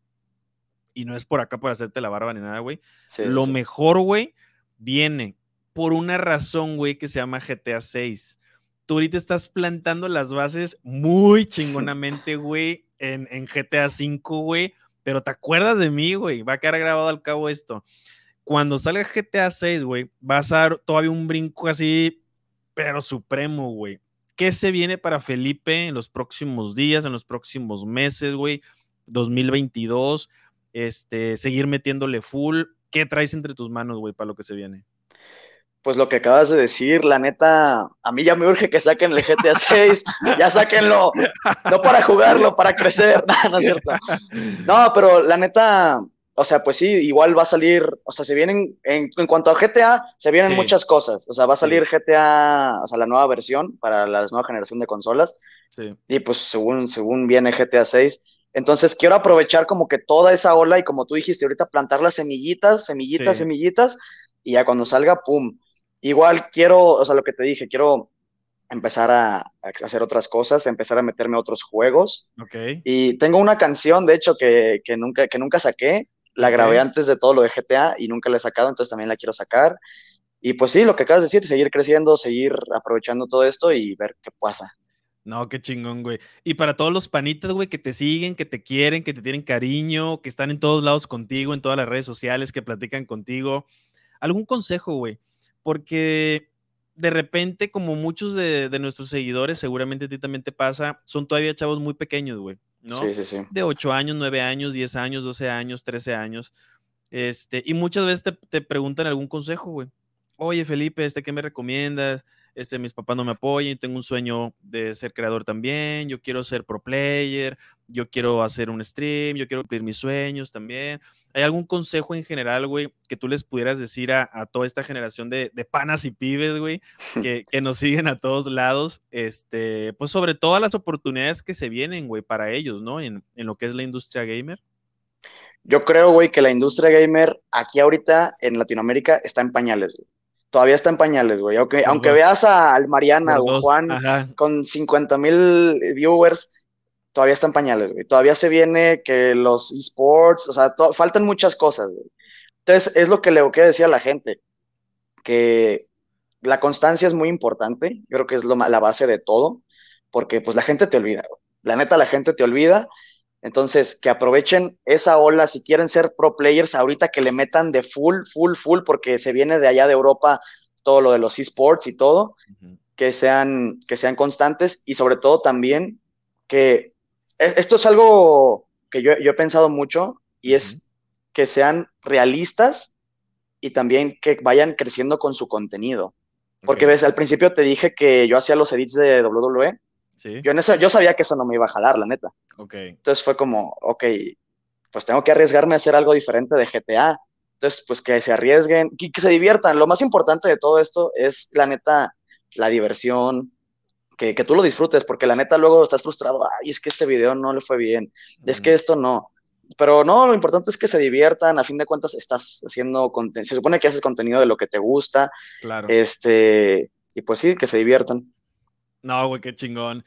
y no es por acá por hacerte la barba ni nada, güey, lo mejor, güey, viene por una razón, güey, que se llama GTA 6 tú ahorita estás plantando las bases muy chingonamente, güey, en, en GTA V, güey. Pero te acuerdas de mí, güey. Va a quedar grabado al cabo esto. Cuando salga GTA 6, güey, vas a dar todavía un brinco así, pero supremo, güey. ¿Qué se viene para Felipe en los próximos días, en los próximos meses, güey? 2022. Este, seguir metiéndole full. ¿Qué traes entre tus manos, güey, para lo que se viene? Pues lo que acabas de decir, la neta, a mí ya me urge que saquen el GTA 6, ya sáquenlo, no para jugarlo, para crecer, no, no es cierto. No, pero la neta, o sea, pues sí, igual va a salir, o sea, se vienen, en, cuanto a GTA, se vienen muchas cosas, o sea, va a salir GTA, o sea, la nueva versión para la nueva generación de consolas, sí. y pues según, según viene GTA 6, entonces quiero aprovechar como que toda esa ola y como tú dijiste ahorita, plantar las semillitas, semillitas, semillitas, y ya cuando salga, ¡pum! Igual quiero, o sea, lo que te dije, quiero empezar a, hacer otras cosas, empezar a meterme a otros juegos. Okay. Y tengo una canción, de hecho, que, que nunca, que nunca saqué. La grabé antes de todo lo de GTA y nunca la he sacado, entonces también la quiero sacar. Y pues sí, lo que acabas de decir, seguir creciendo, seguir aprovechando todo esto y ver qué pasa. No, qué chingón, güey. Y para todos los panitas, güey, que te siguen, que te quieren, que te tienen cariño, que están en todos lados contigo, en todas las redes sociales, que platican contigo, algún consejo, güey. Porque de repente, como muchos de, nuestros seguidores, seguramente a ti también te pasa, son todavía chavos muy pequeños, güey, ¿no? Sí, sí, sí. De 8 años, 9 años, 10 años, 12 años, 13 años. Este, y muchas veces te, preguntan algún consejo, güey. Oye, Felipe, este, ¿qué me recomiendas? Este, mis papás no me apoyan, tengo un sueño de ser creador también, yo quiero ser pro player, yo quiero hacer un stream, yo quiero cumplir mis sueños también. ¿Hay algún consejo en general, güey, que tú les pudieras decir a, toda esta generación de, panas y pibes, güey, que, nos siguen a todos lados? Este, pues sobre todas las oportunidades que se vienen, güey, para ellos, ¿no? En, lo que es la industria gamer. Yo creo, güey, que la industria gamer aquí ahorita en Latinoamérica está en pañales, güey. Todavía está en pañales, güey. Aunque, aunque veas al Mariana o Juan con 50 mil viewers, todavía están pañales, güey. Todavía se viene que los esports, o sea, faltan muchas cosas, güey. Entonces, es lo que le quiero decir a la gente, que la constancia es muy importante, yo creo que es la base de todo, porque pues la gente te olvida, la neta la gente te olvida, entonces que aprovechen esa ola, si quieren ser pro players, ahorita que le metan de full, full, full, porque se viene de allá de Europa todo lo de los esports y todo, que, sean, que sean constantes y sobre todo también que e, esto es algo que yo, he pensado mucho y es que sean realistas y también que vayan creciendo con su contenido. Porque ves, al principio te dije que yo hacía los edits de WWE. Yo, en eso, yo sabía que eso no me iba a jalar, la neta. Entonces fue como, ok, pues tengo que arriesgarme a hacer algo diferente de GTA. Entonces, pues que se arriesguen, y que se diviertan. Lo más importante de todo esto es, la neta, la diversión, que, tú lo disfrutes, porque la neta luego estás frustrado, ay, es que este video no le fue bien, es que esto no. Pero no, lo importante es que se diviertan, a fin de cuentas estás haciendo contenido, se supone que haces contenido de lo que te gusta. Claro. Este, y pues sí, que se diviertan. No, güey, qué chingón.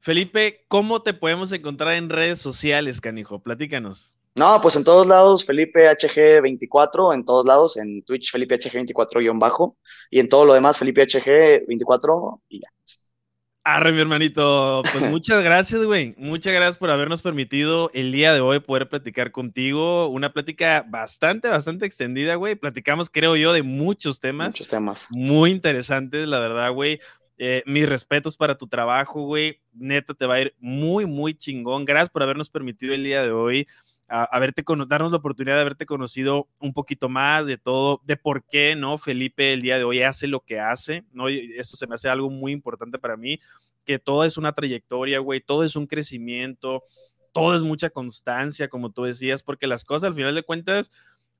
Felipe, ¿cómo te podemos encontrar en redes sociales, canijo? Platícanos. No, pues en todos lados, Felipe HG24, en todos lados, en Twitch Felipe HG24-bajo, y en todo lo demás, Felipe HG24 y ya. Arre, mi hermanito. Pues muchas gracias, güey. Muchas gracias por habernos permitido el día de hoy poder platicar contigo. Una plática bastante, bastante extendida, güey. Platicamos, creo yo, de muchos temas. Muchos temas. Muy interesantes, la verdad, güey. Eh, mis respetos para tu trabajo, güey. Neta, te va a ir muy, muy chingón. Gracias por habernos permitido el día de hoy a, verte darnos la oportunidad de haberte conocido un poquito más de todo, de por qué, ¿no? Felipe el día de hoy hace lo que hace, ¿no? Esto se me hace algo muy importante para mí, que todo es una trayectoria, güey, todo es un crecimiento, todo es mucha constancia, como tú decías, porque las cosas al final de cuentas,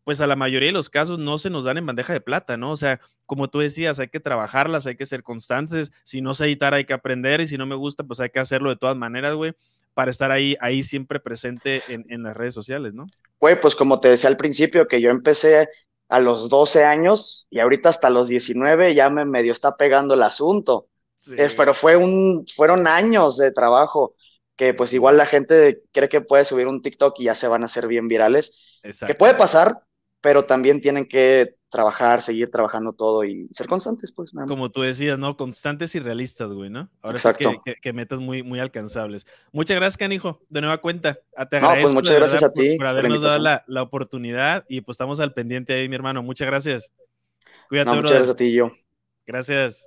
pues a la mayoría de los casos no se nos dan en bandeja de plata, ¿no? O sea, como tú decías, hay que trabajarlas, hay que ser constantes, si no sé editar hay que aprender y si no me gusta, pues hay que hacerlo de todas maneras, güey para estar ahí, ahí siempre presente en, las redes sociales, ¿no? Güey, pues como te decía al principio, que yo empecé a los 12 años y ahorita hasta los 19 ya me medio está pegando el asunto. Es, pero fue un, fueron años de trabajo que pues igual la gente cree que puede subir un TikTok y ya se van a hacer bien virales. Que puede pasar, pero también tienen que trabajar, seguir trabajando todo y ser constantes, pues nada. Como tú decías, ¿no? Constantes y realistas, güey, ¿no? Ahora Exacto. Sí que, metas muy, muy alcanzables. Muchas gracias, Canijo, de nueva cuenta. Te agradezco, no, pues muchas gracias a ti por, habernos dado la, la, oportunidad y pues estamos al pendiente ahí, mi hermano. Muchas gracias. Cuídate, no, Muchas gracias a ti y yo. Gracias.